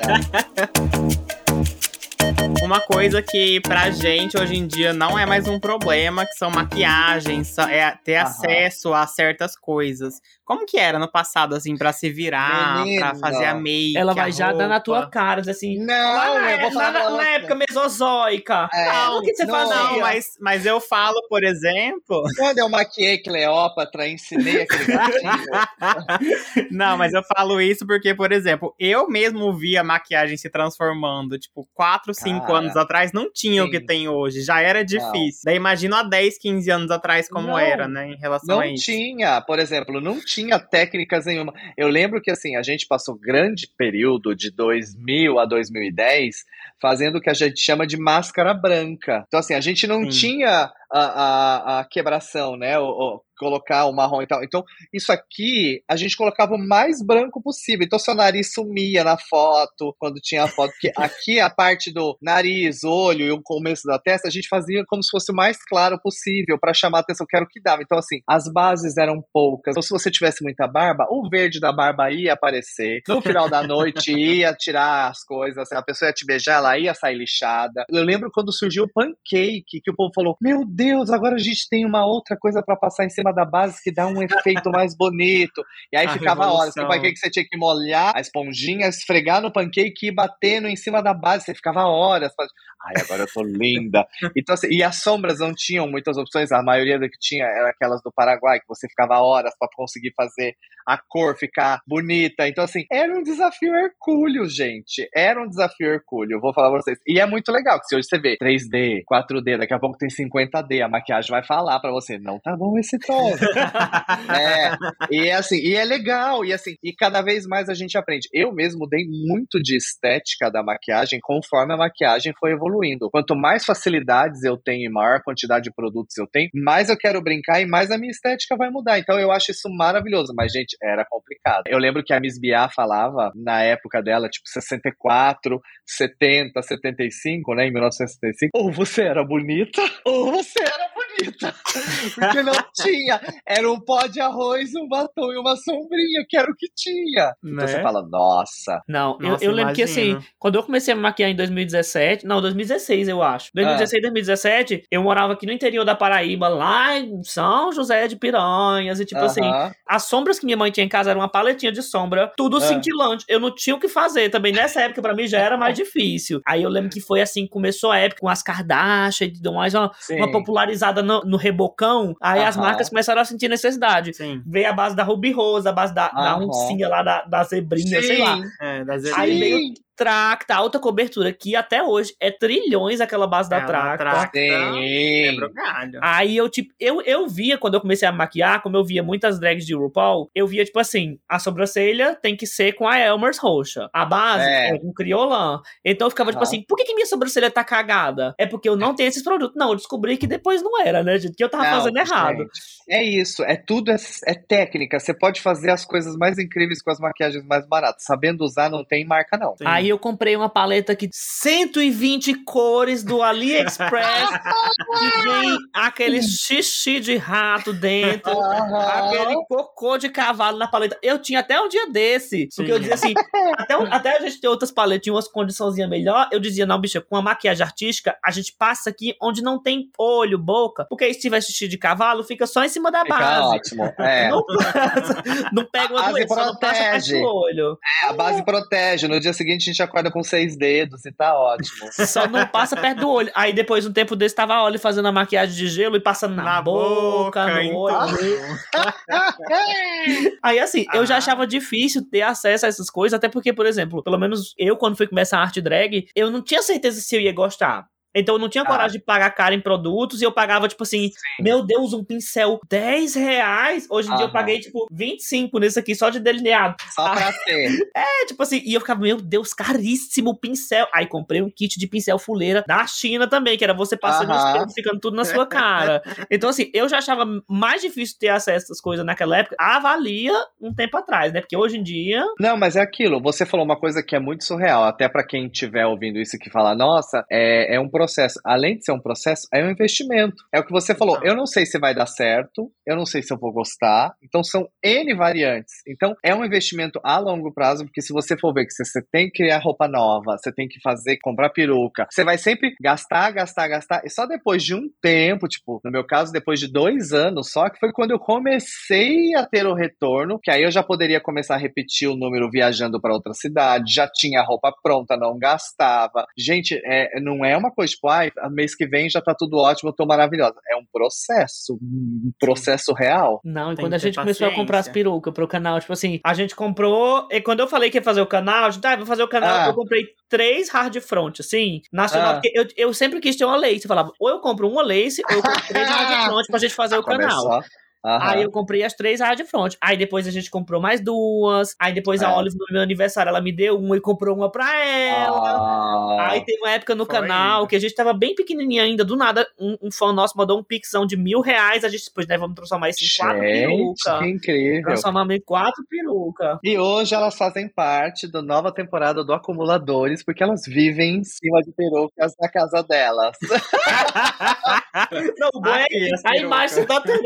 Uma coisa que pra gente hoje em dia não é mais um problema, que são maquiagens, é ter Aham. acesso a certas coisas. Como que era no passado, assim, pra se virar, Menina. pra fazer a make, Ela a vai já dar na tua cara, assim. Não, lá eu vou na, falar na, na época mesozoica. É, Não, o que você não, fazia? Não, mas, mas eu falo, por exemplo. Quando eu maquiei Cleópatra, ensinei aquele gatinho. Não, mas eu falo isso porque, por exemplo, eu mesmo vi a maquiagem se transformando. Tipo, 4, 5 Cara, anos atrás não tinha o que sim. tem hoje. Já era difícil. Daí imagino há 10, 15 anos atrás como Não. era, né? Em relação Não a isso. tinha, por exemplo, não tinha técnicas nenhuma. Eu lembro que assim, a gente passou grande período de 2000 a 2010 fazendo o que a gente chama de máscara branca. Então assim, a gente não Sim. tinha a, a, a quebração, né? O, colocar o marrom e tal. Então, isso aqui, a gente colocava o mais branco possível. Então, seu nariz sumia na foto, quando tinha a foto. Porque aqui, a parte do nariz, olho e o começo da testa, a gente fazia como se fosse o mais claro possível para chamar a atenção, que era o que dava. Então, assim, as bases eram poucas. Então, se você tivesse muita barba, o verde da barba ia aparecer. No final da noite, ia tirar as coisas. A pessoa ia te beijar, ela ia sair lixada. Eu lembro quando surgiu o pancake, que o povo falou: Meu Deus, agora a gente tem uma outra coisa para passar em cima da base que dá um efeito mais bonito. E aí A ficava revolução. horas. Que o pancake você tinha que molhar a esponjinha, esfregar no pancake e ir batendo em cima da base. Você ficava horas. Ai, agora eu tô linda. Então, assim, e as sombras não tinham muitas opções. A maioria do que tinha era aquelas do Paraguai, que você ficava horas para conseguir fazer a cor ficar bonita. Então, assim, era um desafio hercúleo, gente. Era um desafio hercúleo, vou falar pra vocês. E é muito legal, que se hoje você vê 3D, 4D, daqui a pouco tem 50D, a maquiagem vai falar pra você, não tá bom esse tom. é, e é assim, e é legal, e assim, e cada vez mais a gente aprende. Eu mesmo dei muito de estética da maquiagem conforme a maquiagem foi evoluindo. Quanto mais facilidades eu tenho e maior quantidade de produtos eu tenho, mais eu quero brincar e mais a minha estética vai mudar. Então eu acho isso maravilhoso, mas gente, era complicado. Eu lembro que a Miss Bia falava na época dela, tipo 64, 70, 75, né, em 1965, ou você era bonita, ou você era bonita. Porque não tinha. Era um pó de arroz, um batom e uma sombrinha, que era o que tinha. Então Né? você fala, nossa. Não, eu- Nossa, eu, lembro que assim, quando eu comecei a me maquiar em 2017, não, 2016 eu acho. 2016, 2017, eu morava aqui no interior da Paraíba, lá em São José de Piranhas, e tipo assim, Aham. as sombras que minha mãe tinha em casa eram uma paletinha de sombra, tudo Ah. cintilante. Eu não tinha o que fazer também. Nessa época, pra mim, já era mais difícil. Aí eu lembro que foi assim, começou a época com as Kardashian, e deu mais uma, Sim. uma popularizada no, no rebocão. Aí as marcas começaram a sentir necessidade. Sim. Veio a base da Ruby Rose, a base da, da Aham. oncinha lá, da, da zebrinha, sei lá. Sim. É, das Aí Sim. veio Tracta, alta cobertura, que até hoje é trilhões aquela base da Ela Tracta. Tracta. O galho. Aí eu, tipo, eu, eu via, quando eu comecei a maquiar, como eu via muitas drags de RuPaul, eu via, tipo assim, a sobrancelha tem que ser com a Elmer's roxa. A base É. é, com criolan. Então eu ficava, tipo Aham. assim, por que, que minha sobrancelha tá cagada? É porque eu não tenho esses produtos. Não, eu descobri que depois não era, né, gente? Que eu tava Não, fazendo errado. gente, É isso, é tudo, é, é técnica. Você pode fazer as coisas mais incríveis com as maquiagens mais baratas. Sabendo usar, não tem marca, não. Sim. Aí eu comprei uma paleta que 120 cores do AliExpress que vem aquele xixi de rato dentro, aquele cocô de cavalo na paleta. Eu tinha até um dia desse, porque eu dizia assim, até, até a gente ter outras paletinhas, umas condiçãozinhas melhor, eu dizia, não, bicha, com a maquiagem artística, a gente passa aqui onde não tem olho, boca, porque aí se tiver xixi de cavalo, fica só em cima da Fica base. ótimo. É. Não, passa, não pega uma A base doença, só não passa protege. olho. A base protege. No dia seguinte a gente acorda com seis dedos e tá ótimo. Só não passa perto do olho. Aí depois, um tempo desse, tava a Oli fazendo a maquiagem de gelo e passando na, Na boca, boca, no em olho. Aí assim, eu já Ah. achava difícil ter acesso a essas coisas, até porque, por exemplo, pelo menos eu, quando fui começar a arte drag, eu não tinha certeza se eu ia gostar. Então eu não tinha Ah. coragem de pagar caro em produtos e eu pagava, tipo assim, meu Deus, um pincel 10 reais. Hoje em dia eu Aham. paguei, tipo, 25 nesse aqui, só de delineado. Só pra ter. É, tipo assim, e eu ficava, meu Deus, caríssimo o pincel. Aí comprei um kit de pincel fuleira da China também, que era você passando Aham. os espelho, ficando tudo na sua cara. Então, assim, eu já achava mais difícil ter acesso a essas coisas naquela época. Avalia um tempo atrás, né? Porque hoje em dia. Não, mas é aquilo. Você falou uma coisa que é muito surreal. Até pra quem estiver ouvindo isso que fala, nossa, é, é um processo. Além de ser um processo, é um investimento. É o que você falou. Eu não sei se vai dar certo. Eu não sei se eu vou gostar. Então são N variantes. Então é um investimento a longo prazo, porque se você for ver que você, você tem que criar roupa nova, você tem que fazer, comprar peruca, você vai sempre gastar, gastar, gastar. E só depois de um tempo, tipo, no meu caso, depois de dois anos só, que foi quando eu comecei a ter o retorno, que aí eu já poderia começar a repetir o número viajando para outra cidade, já tinha a roupa pronta, não gastava. Gente, é, não é uma coisa tipo, ai, mês que vem já tá tudo ótimo, eu tô maravilhosa. É um processo, um processo real. Não, e quando a gente começou a comprar as paciência. perucas pro canal, tipo assim, a gente comprou. E quando eu falei que ia fazer o canal, a gente, ah, vou fazer o canal, Ah. eu comprei três hard front, assim, nacional, Ah. porque eu, eu sempre quis ter uma lace. Eu falava, ou eu compro uma lace, ou eu compro três hard front pra gente fazer o canal. Aí eu comprei as três hard front. Aí depois a gente comprou mais duas. Aí depois a É. Olive, no meu aniversário, ela me deu uma e comprou uma pra ela. Ah. Aí teve uma época no canal que a gente tava bem pequenininha ainda, do nada, um, um fã nosso mandou um pixão de mil reais, a gente depois, né, vamos transformar isso em quatro Gente, perucas. que incrível. Transformamos em quatro perucas. E hoje elas fazem parte da nova temporada do Acumuladores, porque elas vivem em cima de perucas na casa delas. Não, o bom é as a imagem tá tendo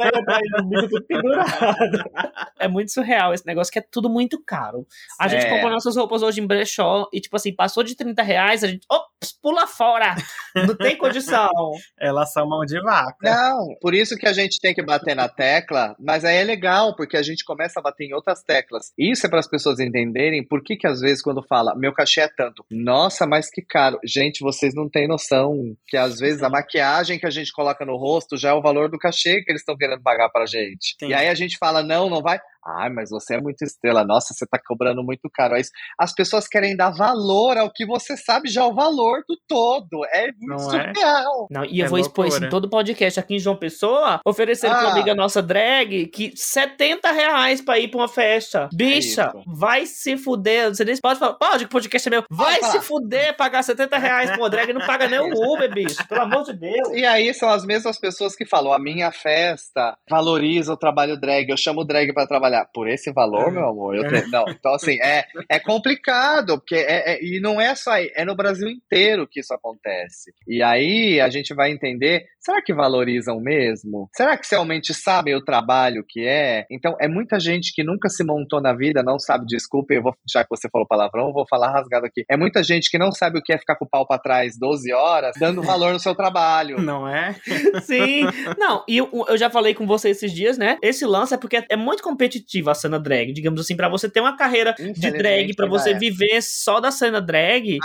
tudo pendurado. É muito surreal esse negócio, que é tudo muito caro. A gente É. compra nossas roupas hoje em brechó e, tipo assim, passou de 30 reais, a gente, ops, pula fora. Não tem condição. Elas são mão de vaca. Não, por isso que a gente tem que bater na tecla, mas aí é legal, porque a gente começa a bater em outras teclas. Isso é para as pessoas entenderem por que que às vezes quando fala, meu cachê é tanto, nossa, mas que caro. Gente, vocês não têm noção que às vezes a maquiagem que a gente coloca no rosto já é o valor do cachê que eles estão querendo pagar pra gente. Sim. E aí a gente fala, não, não vai. Ai, mas você é muito estrela. Nossa, você tá cobrando muito caro. É isso. As pessoas querem dar valor ao que você sabe já o valor do todo. É muito Não é? surreal. Não, e eu É vou expor isso em todo podcast aqui em João Pessoa, oferecendo pra Ah. uma amiga nossa drag que 70 reais pra ir pra uma festa. Bicha, isso. vai se fuder. Você nem pode falar, pode que o podcast é meu. Vai falar. se fuder pagar 70 reais pra uma drag e não paga nem o Uber, bicho. Pelo amor de Deus. E aí são as mesmas pessoas que falam: a minha festa valoriza o trabalho drag, eu chamo drag pra trabalhar. Por esse valor, É. meu amor? Eu tenho- Não, então assim, é, é complicado, porque é, é- e não é só aí, é no Brasil inteiro que isso acontece. E aí a gente vai entender: será que valorizam mesmo? Será que realmente sabem o trabalho que é? Então, é muita gente que nunca se montou na vida, não sabe, desculpa, eu vou, já que você falou palavrão, vou falar rasgado aqui. É muita gente que não sabe o que é ficar com o pau pra trás 12 horas, dando valor no seu trabalho. Não é? Sim. Não, e eu, eu já falei com você esses dias, né? Esse lance é porque é muito competitiva a cena drag. Digamos assim, pra você ter uma carreira de drag, pra ainda você é. viver só da cena drag,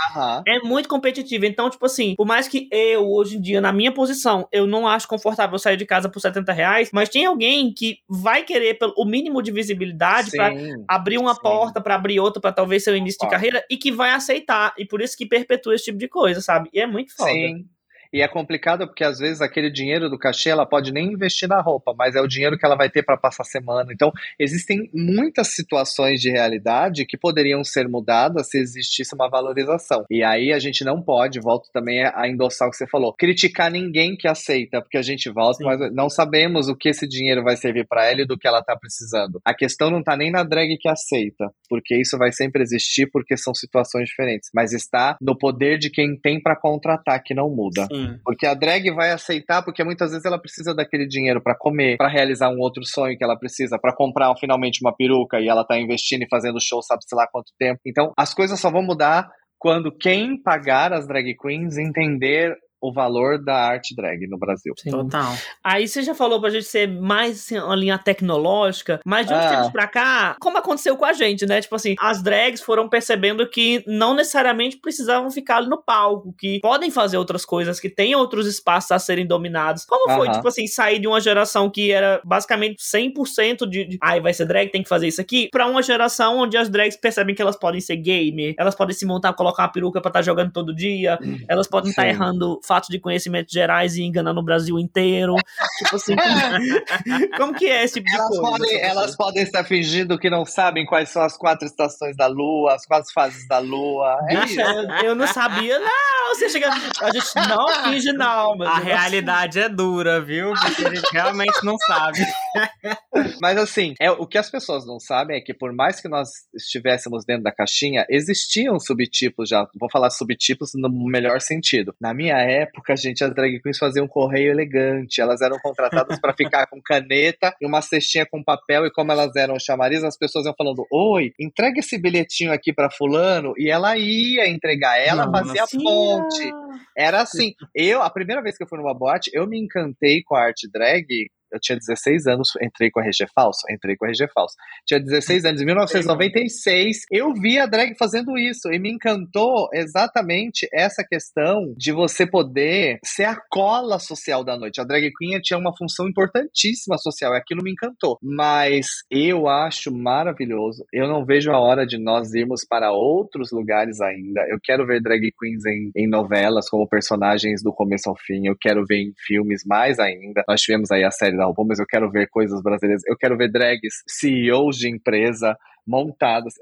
é muito competitiva. Então, tipo assim, por mais que eu, hoje em dia, na minha posição, eu não acho confortável sair de casa por 70 reais, mas tem alguém que vai querer pelo, o mínimo de visibilidade Sim. abrir uma sim. porta, pra abrir outra, pra talvez ser o início de Concordo. carreira, e que vai aceitar. E por isso que perpetua esse tipo de coisa, sabe? E é muito foda. Sim. E é complicado porque às vezes aquele dinheiro do cachê ela pode nem investir na roupa, mas é o dinheiro que ela vai ter para passar a semana. Então, existem muitas situações de realidade que poderiam ser mudadas se existisse uma valorização. E aí a gente não pode, volto também a endossar o que você falou, criticar ninguém que aceita, porque a gente volta, Sim. mas não sabemos o que esse dinheiro vai servir para ela e do que ela tá precisando. A questão não tá nem na drag que aceita, porque isso vai sempre existir porque são situações diferentes, mas está no poder de quem tem para contratar que não muda. Sim. Porque a drag vai aceitar, porque muitas vezes ela precisa daquele dinheiro pra comer, pra realizar um outro sonho que ela precisa, pra comprar finalmente uma peruca e ela tá investindo e fazendo show, sabe-se lá quanto tempo. Então, as coisas só vão mudar quando quem pagar as drag queens entender o valor da arte drag no Brasil. Sim. Total. Aí você já falou pra gente ser mais assim, uma linha tecnológica, mas de uns Ah. tempos pra cá, como aconteceu com a gente, né? Tipo assim, as drags foram percebendo que não necessariamente precisavam ficar ali no palco, que podem fazer outras coisas, que tem outros espaços a serem dominados. Como foi, Aham. tipo assim, sair de uma geração que era basicamente 100% de, de ai, vai ser drag, tem que fazer isso aqui, pra uma geração onde as drags percebem que elas podem ser gamer, elas podem se montar, colocar uma peruca pra estar jogando todo dia, elas podem estar Sim. errando fatos de conhecimentos gerais e enganando o Brasil inteiro. tipo assim, como, como que é esse tipo de Elas coisa? podem, elas podem estar fingindo que não sabem quais são as quatro estações da Lua, as quatro fases da Lua. É Bicha, isso. eu, eu não sabia, não. Você chega. A gente não finge, não. Mas A realidade é dura, viu? Porque a gente realmente não sabe. Mas assim, é, o que as pessoas não sabem é que por mais que nós estivéssemos dentro da caixinha, existiam subtipos já. Vou falar subtipos no melhor sentido. Na minha época, gente, as drag queens faziam correio elegante. Elas eram contratadas para ficar com caneta e uma cestinha com papel. E como elas eram chamariz, as pessoas iam falando: Oi, entrega esse bilhetinho aqui para fulano. E ela ia entregar. Ela Nossa. fazia a Sim, ponte. Era assim. Eu, a primeira vez que eu fui numa boate, eu me encantei com a arte drag. Eu tinha 16 anos, entrei com a RG falso, entrei com a RG falso. Tinha 16 anos, em 1996, eu vi a drag fazendo isso e me encantou exatamente essa questão de você poder ser a cola social da noite. A drag queen tinha uma função importantíssima social e aquilo me encantou. Mas eu acho maravilhoso. Eu não vejo a hora de nós irmos para outros lugares ainda. Eu quero ver drag queens em, em novelas como personagens do começo ao fim. Eu quero ver em filmes mais ainda. Nós tivemos aí a série da RuPaul, mas eu quero ver coisas brasileiras. Eu quero ver drags, CEOs de empresa montadas.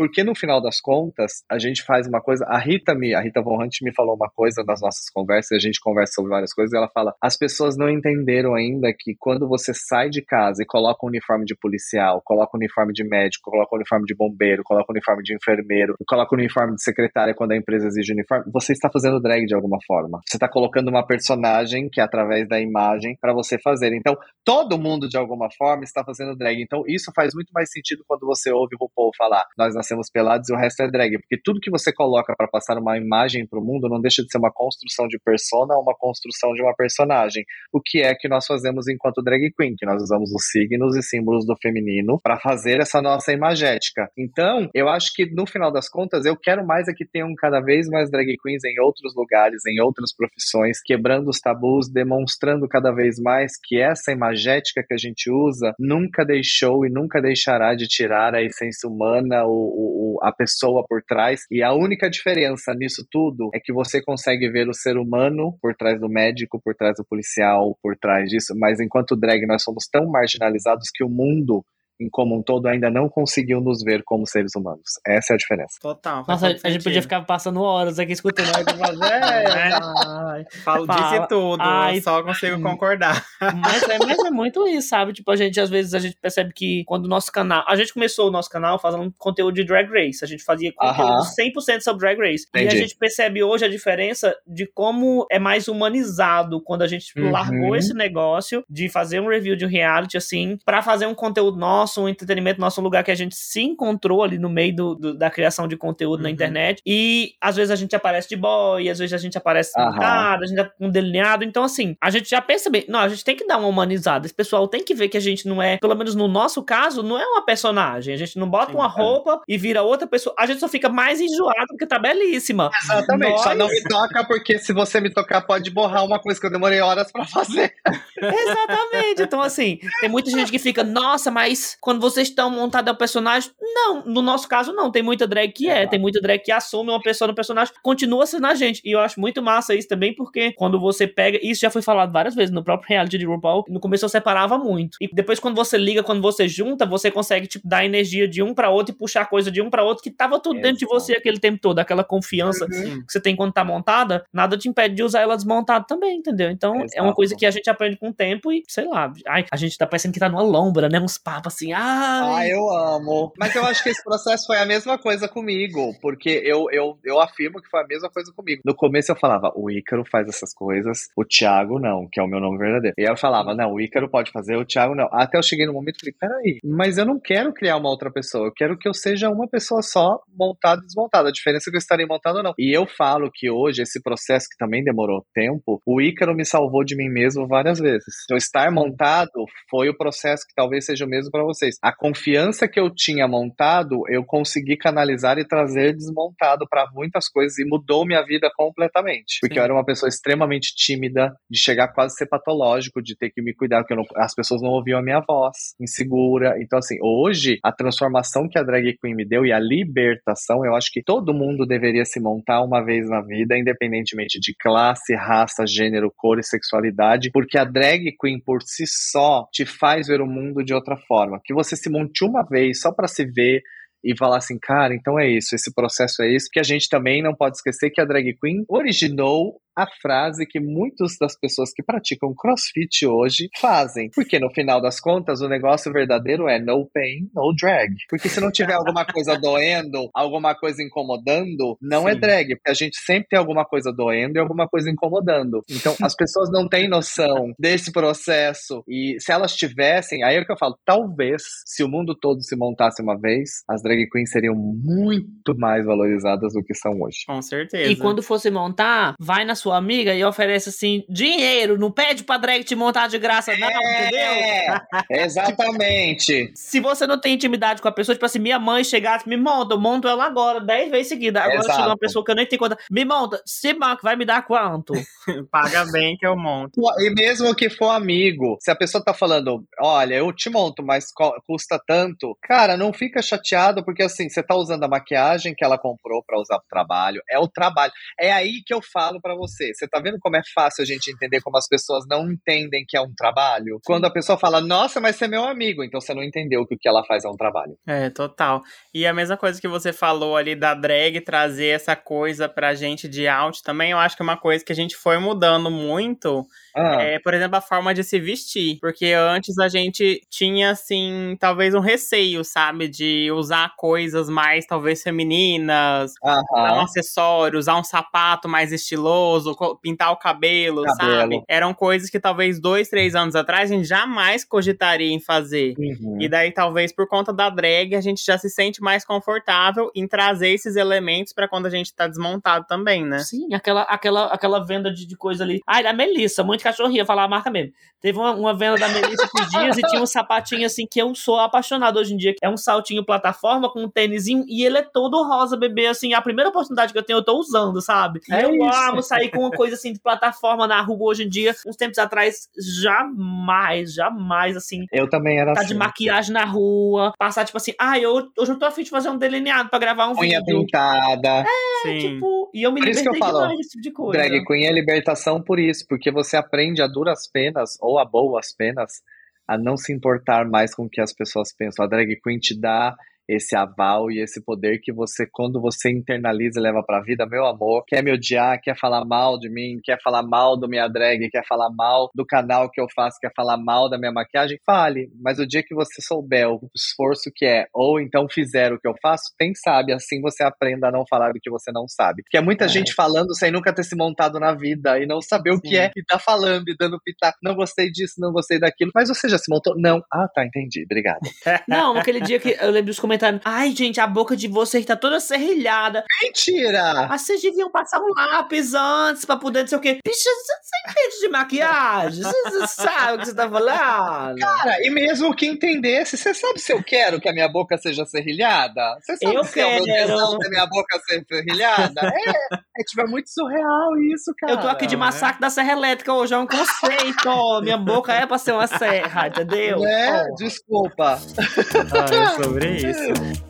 Porque no final das contas, a gente faz uma coisa. A Rita me, a Rita Von Hunt me falou uma coisa nas nossas conversas, a gente conversa sobre várias coisas, e ela fala: as pessoas não entenderam ainda que quando você sai de casa e coloca um uniforme de policial, coloca um uniforme de médico, coloca um uniforme de bombeiro, coloca um uniforme de enfermeiro, coloca um uniforme de secretária quando a empresa exige uniforme, você está fazendo drag de alguma forma. Você está colocando uma personagem que é através da imagem para você fazer. Então, todo mundo de alguma forma está fazendo drag. Então, isso faz muito mais sentido quando você ouve o RuPaul falar: nós nascemos pelados e o resto é drag. Porque tudo que você coloca para passar uma imagem para o mundo não deixa de ser uma construção de persona ou uma construção de uma personagem. O que é que nós fazemos enquanto drag queen? Que nós usamos os signos e símbolos do feminino para fazer essa nossa imagética. Então, eu acho que no final das contas, eu quero mais é que tenham cada vez mais drag queens em outros lugares, em outras profissões, quebrando os tabus, demonstrando cada vez mais que essa imagética que a gente usa nunca deixou e nunca deixará de tirar a essência humana, o, a pessoa por trás. E a única diferença nisso tudo é que você consegue ver o ser humano por trás do médico, por trás do policial, por trás disso. Mas enquanto drag, nós somos tão marginalizados que o mundo em como um todo ainda não conseguiu nos ver como seres humanos. Essa é a diferença. Total. Nossa, a gente podia ficar passando horas aqui escutando. Né? "É, ai". Falo, Fala. disse tudo, Ai, só consigo concordar. Mas é, mas é muito isso, sabe? Tipo, a gente, às vezes, a gente percebe que quando o nosso canal. A gente começou o nosso canal fazendo conteúdo de Drag Race. A gente fazia conteúdo Aham. 100% sobre Drag Race. E a Entendi. gente percebe hoje a diferença de como é mais humanizado quando a gente tipo, Uhum. largou esse negócio de fazer um review de um reality, assim, pra fazer um conteúdo nosso, um entretenimento nosso, lugar que a gente se encontrou ali no meio do, do- da criação de conteúdo na Uhum. internet. E às vezes a gente aparece de boy, às vezes a gente aparece montado, a gente tá com um delineado. Então, assim, a gente já pensa bem. Não, a gente tem que dar uma humanizada. Esse pessoal tem que ver que a gente não é, pelo menos no nosso caso, não é uma personagem. A gente não bota Sim, uma é. roupa e vira outra pessoa. A gente só fica mais enjoado porque tá belíssima. Exatamente. Só Nós- não me toca, porque se você me tocar, pode borrar uma coisa que eu demorei horas pra fazer. Exatamente. Então, assim, tem muita gente que fica, nossa, mas quando vocês estão montados ao personagem. Não, no nosso caso, não. Tem muita drag que é, tem muita drag que assume uma pessoa no personagem, continua sendo a gente. E eu acho muito massa isso também, porque quando você pega. Isso já foi falado várias vezes no próprio reality de RuPaul. No começo eu separava muito. E depois, quando você liga, quando você junta, você consegue, tipo, dar energia de um pra outro e puxar coisa de um pra outro que tava tudo dentro de você aquele tempo todo. Aquela confiança Sim. que você tem quando tá montada, nada te impede de usar ela desmontada também, entendeu? Então é uma coisa que a gente aprende com o tempo e, sei lá, ai, a gente tá parecendo que tá numa lombra, né? Uns papos assim, ah. Ah, eu amo. Mas eu acho que esse processo foi a mesma coisa comigo, porque eu, eu, eu afirmo que foi a mesma coisa comigo. No começo eu falava, o Ícaro faz essas coisas, o Thiago não, que é o meu nome verdadeiro. E eu falava, não, o Ícaro pode fazer, o Thiago não. Até eu cheguei no momento e falei, peraí, mas eu não quero criar uma outra pessoa, eu quero que eu seja uma pessoa só, montada e desmontada. A diferença é que eu estarei montado ou não. E eu falo que hoje, esse processo que também demorou tempo, o Ícaro me salvou de mim mesmo várias vezes. Então, estar montado foi o processo que talvez seja o mesmo para vocês. A confiança que eu tinha montado, eu consegui canalizar e trazer desmontado para muitas coisas e mudou minha vida completamente. Porque Sim. eu era uma pessoa extremamente tímida, de chegar quase a ser patológico, de ter que me cuidar, porque não, as pessoas não ouviam a minha voz, insegura. Então, assim, hoje, a transformação que a Drag Queen me deu e a libertação, eu acho que todo mundo deveria se montar uma vez na vida, independentemente de classe, raça, gênero, cor e sexualidade, porque a drag queen por si só te faz ver o mundo de outra forma. Que você se monte uma vez só para se ver e falar assim, cara, então é isso, esse processo é isso, que a gente também não pode esquecer que a drag queen originou a frase que muitas das pessoas que praticam crossfit hoje fazem. Porque no final das contas, o negócio verdadeiro é no pain, no drag. Porque se não tiver alguma coisa doendo, alguma coisa incomodando, não é Sim. é drag. Porque a gente sempre tem alguma coisa doendo e alguma coisa incomodando. Então, as pessoas não têm noção desse processo. E se elas tivessem, aí é o que eu falo, talvez, se o mundo todo se montasse uma vez, as drag queens seriam muito mais valorizadas do que são hoje. Com certeza. E quando fosse montar, vai na sua amiga e oferece assim dinheiro, não pede pra drag te montar de graça, não, é, entendeu? Exatamente. Se você não tem intimidade com a pessoa, tipo assim, minha mãe chegasse, me monta, eu monto ela agora, dez vezes seguida. Agora Exato. chega uma pessoa que eu nem tenho conta, me monta, se banco, vai me dar quanto? Paga bem que eu monto. E mesmo que for amigo, se a pessoa tá falando, olha, eu te monto, mas custa tanto, cara, não fica chateado, porque assim, você tá usando a maquiagem que ela comprou para usar pro trabalho, é o trabalho. É aí que eu falo para você você. Você tá vendo como é fácil a gente entender como as pessoas não entendem que é um trabalho? Quando a pessoa fala, nossa, mas você é meu amigo, então você não entendeu que o que ela faz é um trabalho. É, total. E a mesma coisa que você falou ali da drag trazer essa coisa pra gente de out também, eu acho que é uma coisa que a gente foi mudando muito. Ah. É, por exemplo, a forma de se vestir. Porque antes a gente tinha, assim, talvez um receio, sabe? De usar coisas mais, talvez, femininas, usar um acessório, usar um sapato mais estiloso, pintar o cabelo, cabelo, sabe? Eram coisas que talvez dois, três anos atrás a gente jamais cogitaria em fazer. Uhum. E daí, talvez, por conta da drag, a gente já se sente mais confortável em trazer esses elementos para quando a gente tá desmontado também, né? Sim, aquela, aquela, aquela venda de, de coisa ali. Ai, da Melissa, muito de cachorrinho, falar a marca mesmo. Teve uma, uma venda da Melissa esses dias e tinha um sapatinho assim que eu sou apaixonado hoje em dia. É um saltinho plataforma com um tênisinho e ele é todo rosa, bebê. Assim, a primeira oportunidade que eu tenho, eu tô usando, sabe? É eu isso. amo sair com uma coisa assim de plataforma na rua hoje em dia. Uns tempos atrás, jamais, jamais, assim. Eu também era tá assim. de maquiagem na rua, passar tipo assim, ah, eu, hoje eu tô afim de fazer um delineado pra gravar um Unha vídeo. pintada. É, Sim. tipo, e eu me por isso que eu falo, tipo de coisa. Drag Queen é libertação por isso, porque você aprende a duras penas ou a boas penas a não se importar mais com o que as pessoas pensam. A drag queen te dá esse aval e esse poder que você, quando você internaliza e leva pra vida, meu amor, quer me odiar, quer falar mal de mim, quer falar mal do minha drag, quer falar mal do canal que eu faço, quer falar mal da minha maquiagem, fale. Mas o dia que você souber o esforço que é, ou então fizer o que eu faço, quem sabe, assim você aprenda a não falar do que você não sabe. Porque é muita é. gente falando sem nunca ter se montado na vida e não saber o Sim. que é e tá falando e dando pitaco. Não gostei disso, não gostei daquilo. Mas você já se montou? Não. Ah, tá, entendi. Obrigado. não, aquele dia que eu lembro dos comentários comentando. Ai, gente, a boca de vocês tá toda serrilhada. Mentira! Mas vocês deviam passar um lápis antes pra poder não sei o quê. Bicha, você entende de maquiagem? Você sabe o que você tá falando? Cara, e mesmo que entendesse, você sabe se eu quero que a minha boca seja serrilhada? Você sabe eu se quero. é o meu tesão da minha boca ser serrilhada? é, é tipo, é muito surreal isso, cara. Eu tô aqui de massacre é. da serra elétrica hoje, é um conceito. minha boca é pra ser uma serra, entendeu? É, oh. desculpa. Ah, é sobre isso. Thank you.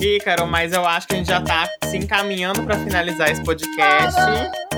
Ícaro, mas eu acho que a gente já tá se encaminhando para finalizar esse podcast.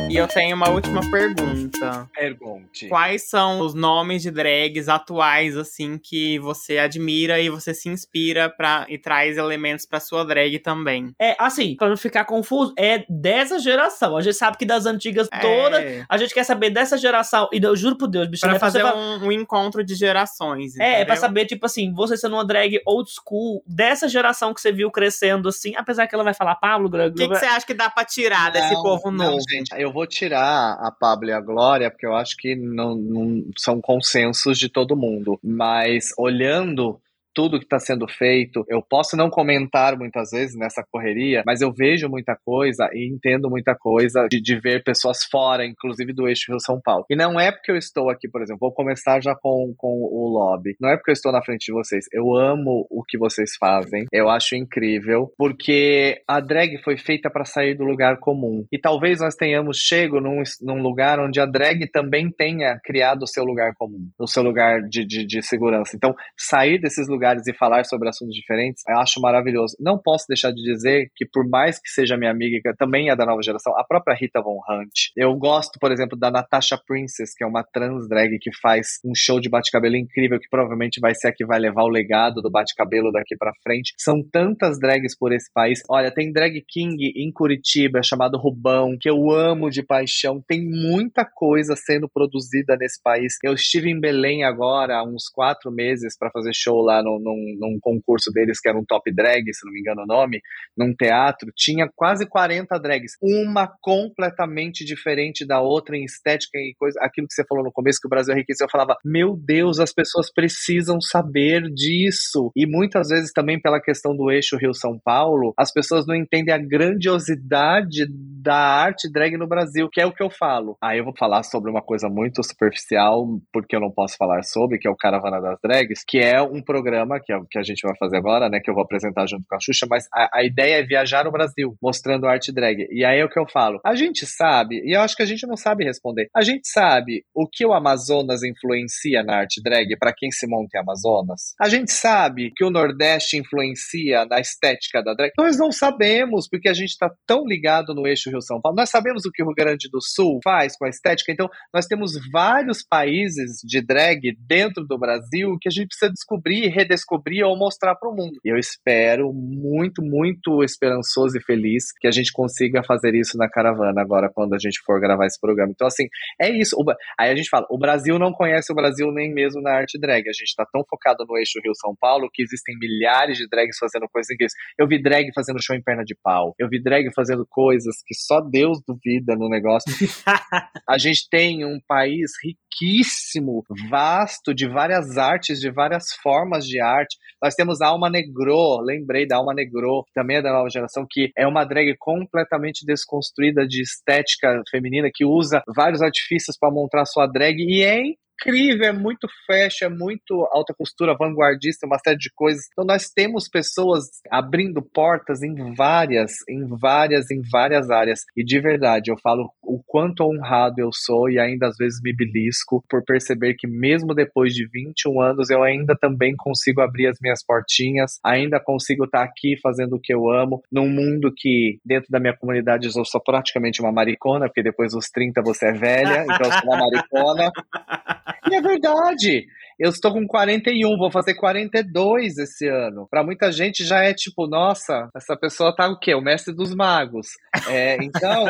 E eu tenho uma última pergunta. Pergunte. Quais são os nomes de drags atuais, assim, que você admira e você se inspira pra, e traz elementos pra sua drag também? É, assim, pra não ficar confuso, é dessa geração. A gente sabe que das antigas É. todas, a gente quer saber dessa geração. E eu juro por Deus, bicho, Pra não é fazer você um, um encontro de gerações. É, é pra entendeu? saber, tipo assim, você sendo uma drag old school, dessa geração que você viu crescendo assim, apesar que ela vai falar Pablo. O que, que você acha que dá pra tirar desse Não, povo não, novo? gente, eu vou tirar a Pablo e a Glória, porque eu acho que não, não são consensos de todo mundo. Mas olhando tudo que está sendo feito, eu posso não comentar muitas vezes nessa correria, mas eu vejo muita coisa e entendo muita coisa de, de ver pessoas fora, inclusive do eixo Rio-São Paulo. E não é porque eu estou aqui, por exemplo, vou começar já com, com o lobby. Não é porque eu estou na frente de vocês. Eu amo o que vocês fazem. Eu acho incrível, porque a drag foi feita para sair do lugar comum. E talvez nós tenhamos chego num, num lugar onde a drag também tenha criado o seu lugar comum, o seu lugar de, de, de segurança. Então, sair desses lugares e falar sobre assuntos diferentes, eu acho maravilhoso. Não posso deixar de dizer que, por mais que seja minha amiga, também é da nova geração, a própria Rita Von Hunt. Eu gosto, por exemplo, da Natasha Princess, que é uma trans drag que faz um show de bate-cabelo incrível, que provavelmente vai ser a que vai levar o legado do bate-cabelo daqui pra frente. São tantas drags por esse país. Olha, tem drag king em Curitiba, chamado Rubão, que eu amo de paixão. Tem muita coisa sendo produzida nesse país. Eu estive em Belém agora, há uns quatro meses, para fazer show lá no, num, num concurso deles, que era um top drag, se não me engano o nome, num teatro. Tinha quase 40 drags. Uma completamente diferente da outra em estética e coisa. Aquilo que você falou no começo, que o Brasil é riquíssimo, eu falava, meu Deus, as pessoas precisam saber disso. E muitas vezes também pela questão do eixo Rio-São Paulo, as pessoas não entendem a grandiosidade da arte drag no Brasil, que é o que eu falo. Aí eu vou falar sobre uma coisa muito superficial, porque eu não posso falar sobre, que é o Caravana das Drags, que é um programa que, é, o que a gente vai fazer agora, né, que eu vou apresentar junto com a Xuxa, mas a, a ideia é viajar o Brasil, mostrando arte drag. E aí é o que eu falo. A gente sabe, e eu acho que a gente não sabe responder, a gente sabe o que o Amazonas influencia na arte drag para quem se monta em Amazonas? A gente sabe que o Nordeste influencia na estética da drag? Nós não sabemos, porque a gente está tão ligado no eixo Rio-São Paulo. Nós sabemos o que o Rio Grande do Sul faz com a estética, então nós temos vários países de drag dentro do Brasil que a gente precisa descobrir, redescobrir ou mostrar para o mundo. E eu espero muito, muito esperançoso e feliz que a gente consiga fazer isso na caravana agora quando a gente for gravar esse programa. Então assim, é isso. Aí a gente fala, o Brasil não conhece o Brasil nem mesmo na arte drag. A gente está tão focado no eixo Rio-São Paulo que existem milhares de drags fazendo coisas incríveis. Eu vi drag fazendo show em perna de pau. Eu vi drag fazendo coisas que só Deus duvida no negócio. a gente tem um país riquíssimo, vasto, de várias artes, de várias formas de arte. Nós temos a Alma Negro, lembrei da Alma Negro, também é da nova geração, que é uma drag completamente desconstruída de estética feminina, que usa vários artifícios para montar sua drag e é incrível, é muito fashion, é muito alta costura, vanguardista, uma série de coisas. Então nós temos pessoas abrindo portas em várias, em várias, em várias áreas. E de verdade, eu falo o quanto honrado eu sou e ainda às vezes me belisco por perceber que mesmo depois de 21 anos eu ainda também consigo abrir as minhas portinhas, ainda consigo estar aqui fazendo o que eu amo, num mundo que dentro da minha comunidade eu sou praticamente uma maricona, porque depois dos 30 você é velha, então eu sou uma maricona. E é verdade. Eu estou com 41, vou fazer 42 esse ano. Para muita gente já é tipo, nossa, essa pessoa tá o quê? O mestre dos magos. É, então,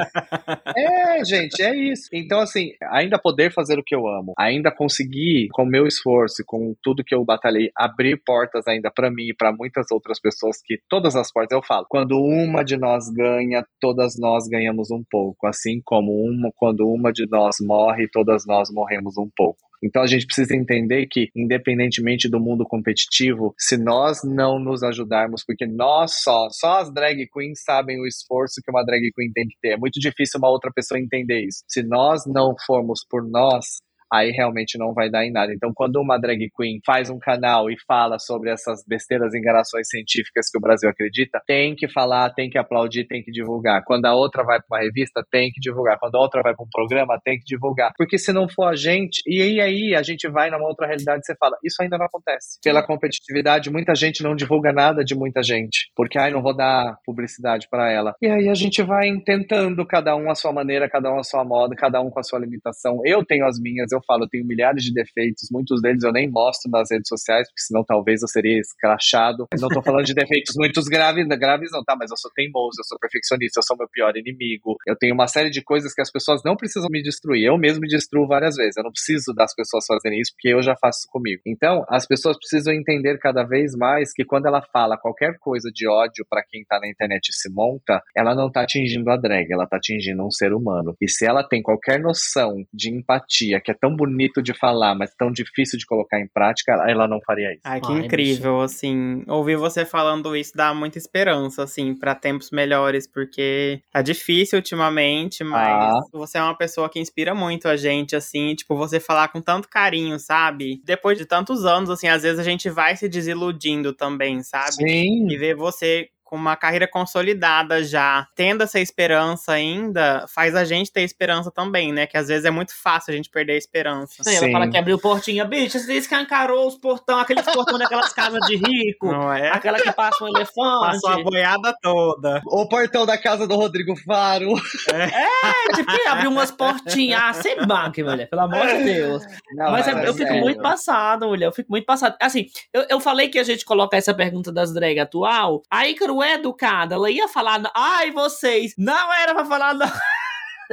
é, gente, é isso. Então, assim, ainda poder fazer o que eu amo, ainda conseguir, com meu esforço, com tudo que eu batalhei, abrir portas ainda para mim e para muitas outras pessoas que todas as portas eu falo. Quando uma de nós ganha, todas nós ganhamos um pouco. Assim como uma, quando uma de nós morre, todas nós morremos um pouco. Então a gente precisa entender que, independentemente do mundo competitivo, se nós não nos ajudarmos, porque nós só, só as drag queens sabem o esforço que uma drag queen tem que ter. É muito difícil uma outra pessoa entender isso. Se nós não formos por nós, aí realmente não vai dar em nada. Então, quando uma drag queen faz um canal e fala sobre essas besteiras enganações científicas que o Brasil acredita, tem que falar, tem que aplaudir, tem que divulgar. Quando a outra vai para uma revista, tem que divulgar. Quando a outra vai para um programa, tem que divulgar. Porque se não for a gente, e aí, a gente vai numa outra realidade, você fala, isso ainda não acontece. Pela competitividade, muita gente não divulga nada de muita gente, porque ai, não vou dar publicidade para ela. E aí a gente vai tentando cada um a sua maneira, cada um a sua moda, cada um com a sua limitação. Eu tenho as minhas, eu falo, eu tenho milhares de defeitos, muitos deles eu nem mostro nas redes sociais, porque senão talvez eu seria escrachado. Não tô falando de defeitos muito graves, graves não, tá? Mas eu sou teimoso, eu sou perfeccionista, eu sou meu pior inimigo. Eu tenho uma série de coisas que as pessoas não precisam me destruir. Eu mesmo me destruo várias vezes. Eu não preciso das pessoas fazerem isso, porque eu já faço comigo. Então, as pessoas precisam entender cada vez mais que quando ela fala qualquer coisa de ódio para quem tá na internet e se monta, ela não tá atingindo a drag, ela tá atingindo um ser humano. E se ela tem qualquer noção de empatia, que é tão bonito de falar, mas tão difícil de colocar em prática, ela não faria isso. Ai, que Ai, incrível, bicho. assim. Ouvir você falando isso dá muita esperança, assim, para tempos melhores, porque tá difícil ultimamente, mas ah. você é uma pessoa que inspira muito a gente, assim, tipo, você falar com tanto carinho, sabe? Depois de tantos anos, assim, às vezes a gente vai se desiludindo também, sabe? Sim. E ver você com uma carreira consolidada já, tendo essa esperança ainda, faz a gente ter esperança também, né? Que às vezes é muito fácil a gente perder a esperança. Sim, ela fala que abriu portinha. Bicho, você escancarou os portão, aqueles portão daquelas casas de rico. Não é? Aquela que passa um elefante. Passou a boiada toda. O portão da casa do Rodrigo Faro. É, é tipo, abriu umas portinhas. Ah, sem banque, mulher, pelo amor de Deus. Não, mas, mas é, eu fico é, muito passado, mulher. Eu fico muito passado. Assim, eu, eu falei que a gente coloca essa pergunta das drag atual. Aí, Educada, ela ia falar, ai, vocês, não era pra falar, não.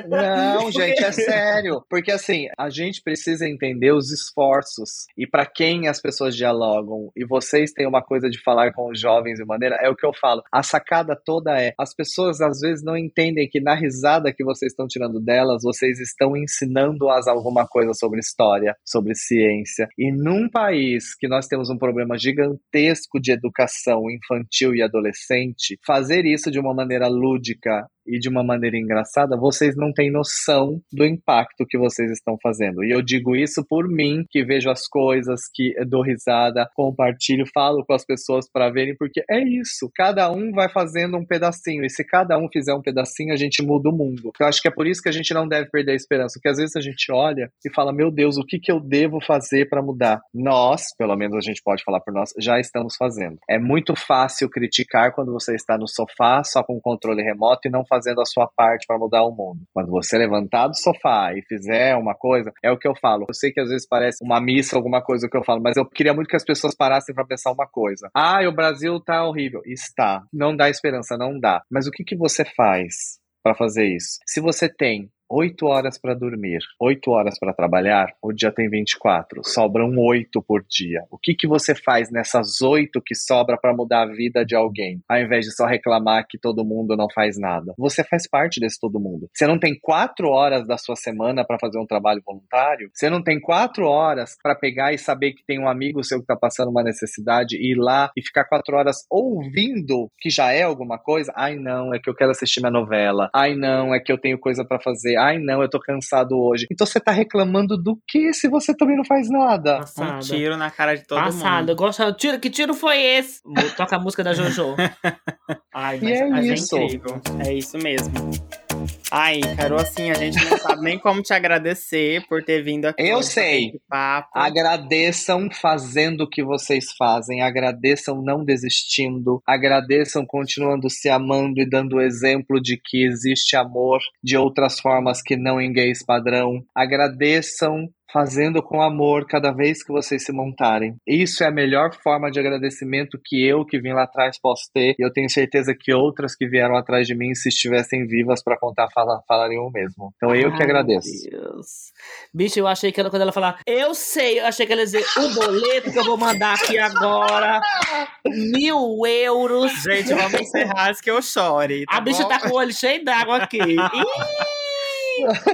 Não, gente, é sério. Porque assim, a gente precisa entender os esforços e para quem as pessoas dialogam. E vocês têm uma coisa de falar com os jovens de maneira, é o que eu falo. A sacada toda é: as pessoas às vezes não entendem que na risada que vocês estão tirando delas, vocês estão ensinando-as alguma coisa sobre história, sobre ciência. E num país que nós temos um problema gigantesco de educação infantil e adolescente, fazer isso de uma maneira lúdica e de uma maneira engraçada, vocês não têm noção do impacto que vocês estão fazendo. E eu digo isso por mim, que vejo as coisas, que dou risada, compartilho, falo com as pessoas para verem, porque é isso. Cada um vai fazendo um pedacinho. E se cada um fizer um pedacinho, a gente muda o mundo. Eu acho que é por isso que a gente não deve perder a esperança. Porque às vezes a gente olha e fala: Meu Deus, o que, que eu devo fazer para mudar? Nós, pelo menos a gente pode falar por nós, já estamos fazendo. É muito fácil criticar quando você está no sofá só com controle remoto e não faz fazendo a sua parte para mudar o mundo. Quando você levantar do sofá e fizer uma coisa, é o que eu falo. Eu sei que às vezes parece uma missa, alguma coisa que eu falo, mas eu queria muito que as pessoas parassem para pensar uma coisa. Ah, o Brasil tá horrível. Está. Não dá esperança, não dá. Mas o que, que você faz para fazer isso? Se você tem 8 horas para dormir, 8 horas para trabalhar, o dia tem 24, sobram 8 por dia. O que, que você faz nessas 8 que sobra para mudar a vida de alguém, ao invés de só reclamar que todo mundo não faz nada? Você faz parte desse todo mundo. Você não tem 4 horas da sua semana para fazer um trabalho voluntário? Você não tem 4 horas para pegar e saber que tem um amigo seu que está passando uma necessidade e ir lá e ficar 4 horas ouvindo que já é alguma coisa? Ai não, é que eu quero assistir minha novela. Ai não, é que eu tenho coisa para fazer ai não, eu tô cansado hoje. Então você tá reclamando do que se você também não faz nada? Passada. Um tiro na cara de todo Passada. mundo. Gosto, tiro, que tiro foi esse? Toca a música da Jojo. ai, mas, e é, mas é isso. é incrível. É isso mesmo. Ai, Carol, assim, a gente não sabe nem como te agradecer por ter vindo aqui. Eu sei. Agradeçam fazendo o que vocês fazem, agradeçam não desistindo, agradeçam continuando se amando e dando exemplo de que existe amor de outras formas que não em gays padrão. Agradeçam fazendo com amor cada vez que vocês se montarem. Isso é a melhor forma de agradecimento que eu, que vim lá atrás, posso ter. E eu tenho certeza que outras que vieram atrás de mim, se estivessem vivas para contar, fala, falariam o mesmo. Então eu que agradeço. Deus. Bicho, eu achei que ela, quando ela falar, eu sei, eu achei que ela ia dizer o boleto que eu vou mandar aqui agora. Mil euros. Gente, vamos encerrar antes que eu chore. Tá a bicha tá com o olho cheio d'água aqui. Ih!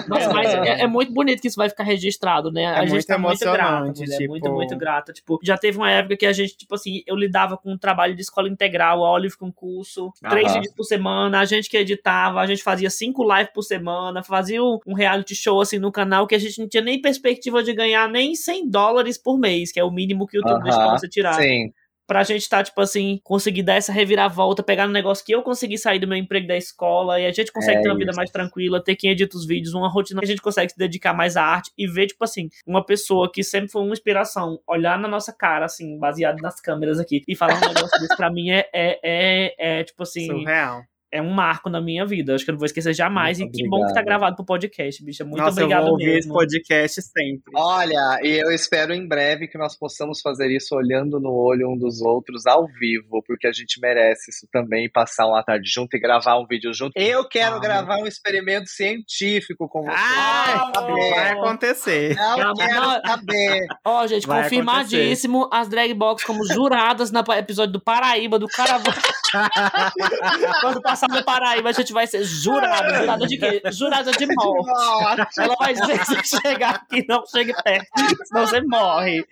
Nossa, mas é, é muito bonito que isso vai ficar registrado, né? a É gente muito tá muito grata, mulher, tipo- muito, muito grata. Tipo, já teve uma época que a gente, tipo assim, eu lidava com um trabalho de escola integral, a Olive com curso, três Aham. vídeos por semana, a gente que editava, a gente fazia cinco lives por semana, fazia um reality show assim no canal que a gente não tinha nem perspectiva de ganhar nem 100 dólares por mês, que é o mínimo que o YouTube deixa pra Aham, você tirar Sim. Pra gente tá, tipo assim, conseguir dar essa reviravolta, pegar no negócio que eu consegui sair do meu emprego da escola e a gente consegue É ter uma vida isso. mais tranquila, ter quem edita os vídeos, uma rotina que a gente consegue se dedicar mais à arte e ver, tipo assim, uma pessoa que sempre foi uma inspiração, olhar na nossa cara, assim, baseado nas câmeras aqui, e falar um negócio desse pra mim é, é, é, é, tipo assim, Surreal. É um marco na minha vida. Acho que eu não vou esquecer jamais. Muito e que bom que tá gravado pro podcast, bicha. Muito Nossa, eu obrigado vou ouvir esse mesmo. podcast sempre. Olha, e eu espero em breve que nós possamos fazer isso olhando no olho um dos outros ao vivo, porque a gente merece isso também, passar uma tarde junto e gravar um vídeo junto. Eu quero Ah, gravar um experimento científico com você. Ah, vai acontecer. Não Calma, quero não. saber. Ó, gente, Vai confirmadíssimo as drag box como juradas no episódio do Paraíba, do Carnaval. Quando passar no Paraíba, a gente vai ser jurada. Jurada de quê? Jurada de morte. Ela vai dizer se chegar aqui, não chegue perto, senão você morre.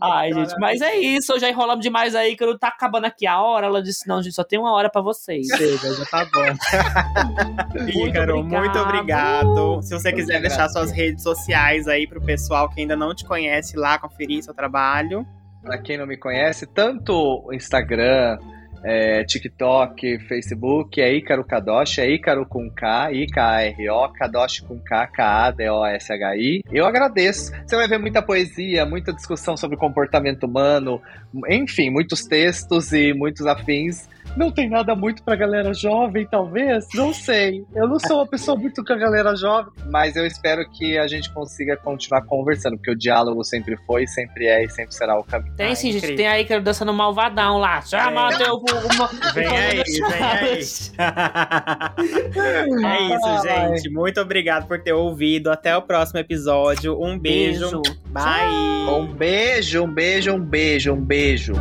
Ai, gente, mas é isso. Já enrolamos demais aí, que eu tá acabando aqui a hora. Ela disse: não, gente, só tem uma hora pra vocês. Chega, já tá bom. Muito Ícaro, obrigado. muito obrigado. Se você Eu quiser que deixar suas redes sociais aí pro pessoal que ainda não te conhece lá, conferir seu trabalho. Pra quem não me conhece, tanto o Instagram, é, TikTok, Facebook, é Ícaro Kadoshi, é Ícaro com K, I-K-A-R-O, Kadoshi com K, K-A-D-O-S-H-I. Eu agradeço. Você vai ver muita poesia, muita discussão sobre comportamento humano, enfim, muitos textos e muitos afins. Não tem nada muito pra galera jovem, talvez? Não sei. Eu não sou uma pessoa muito com a galera jovem, mas eu espero que a gente consiga continuar conversando, porque o diálogo sempre foi, sempre é e sempre será o caminho. Tem Ai, sim, gente. incrível. Tem aí que eu dançando malvadão lá. Chama É. teu. Uma, Vem aí, vem aí. é isso, gente. Muito obrigado por ter ouvido. Até o próximo episódio. Um beijo. Beijo. Bye. Um beijo, um beijo, um beijo, um beijo.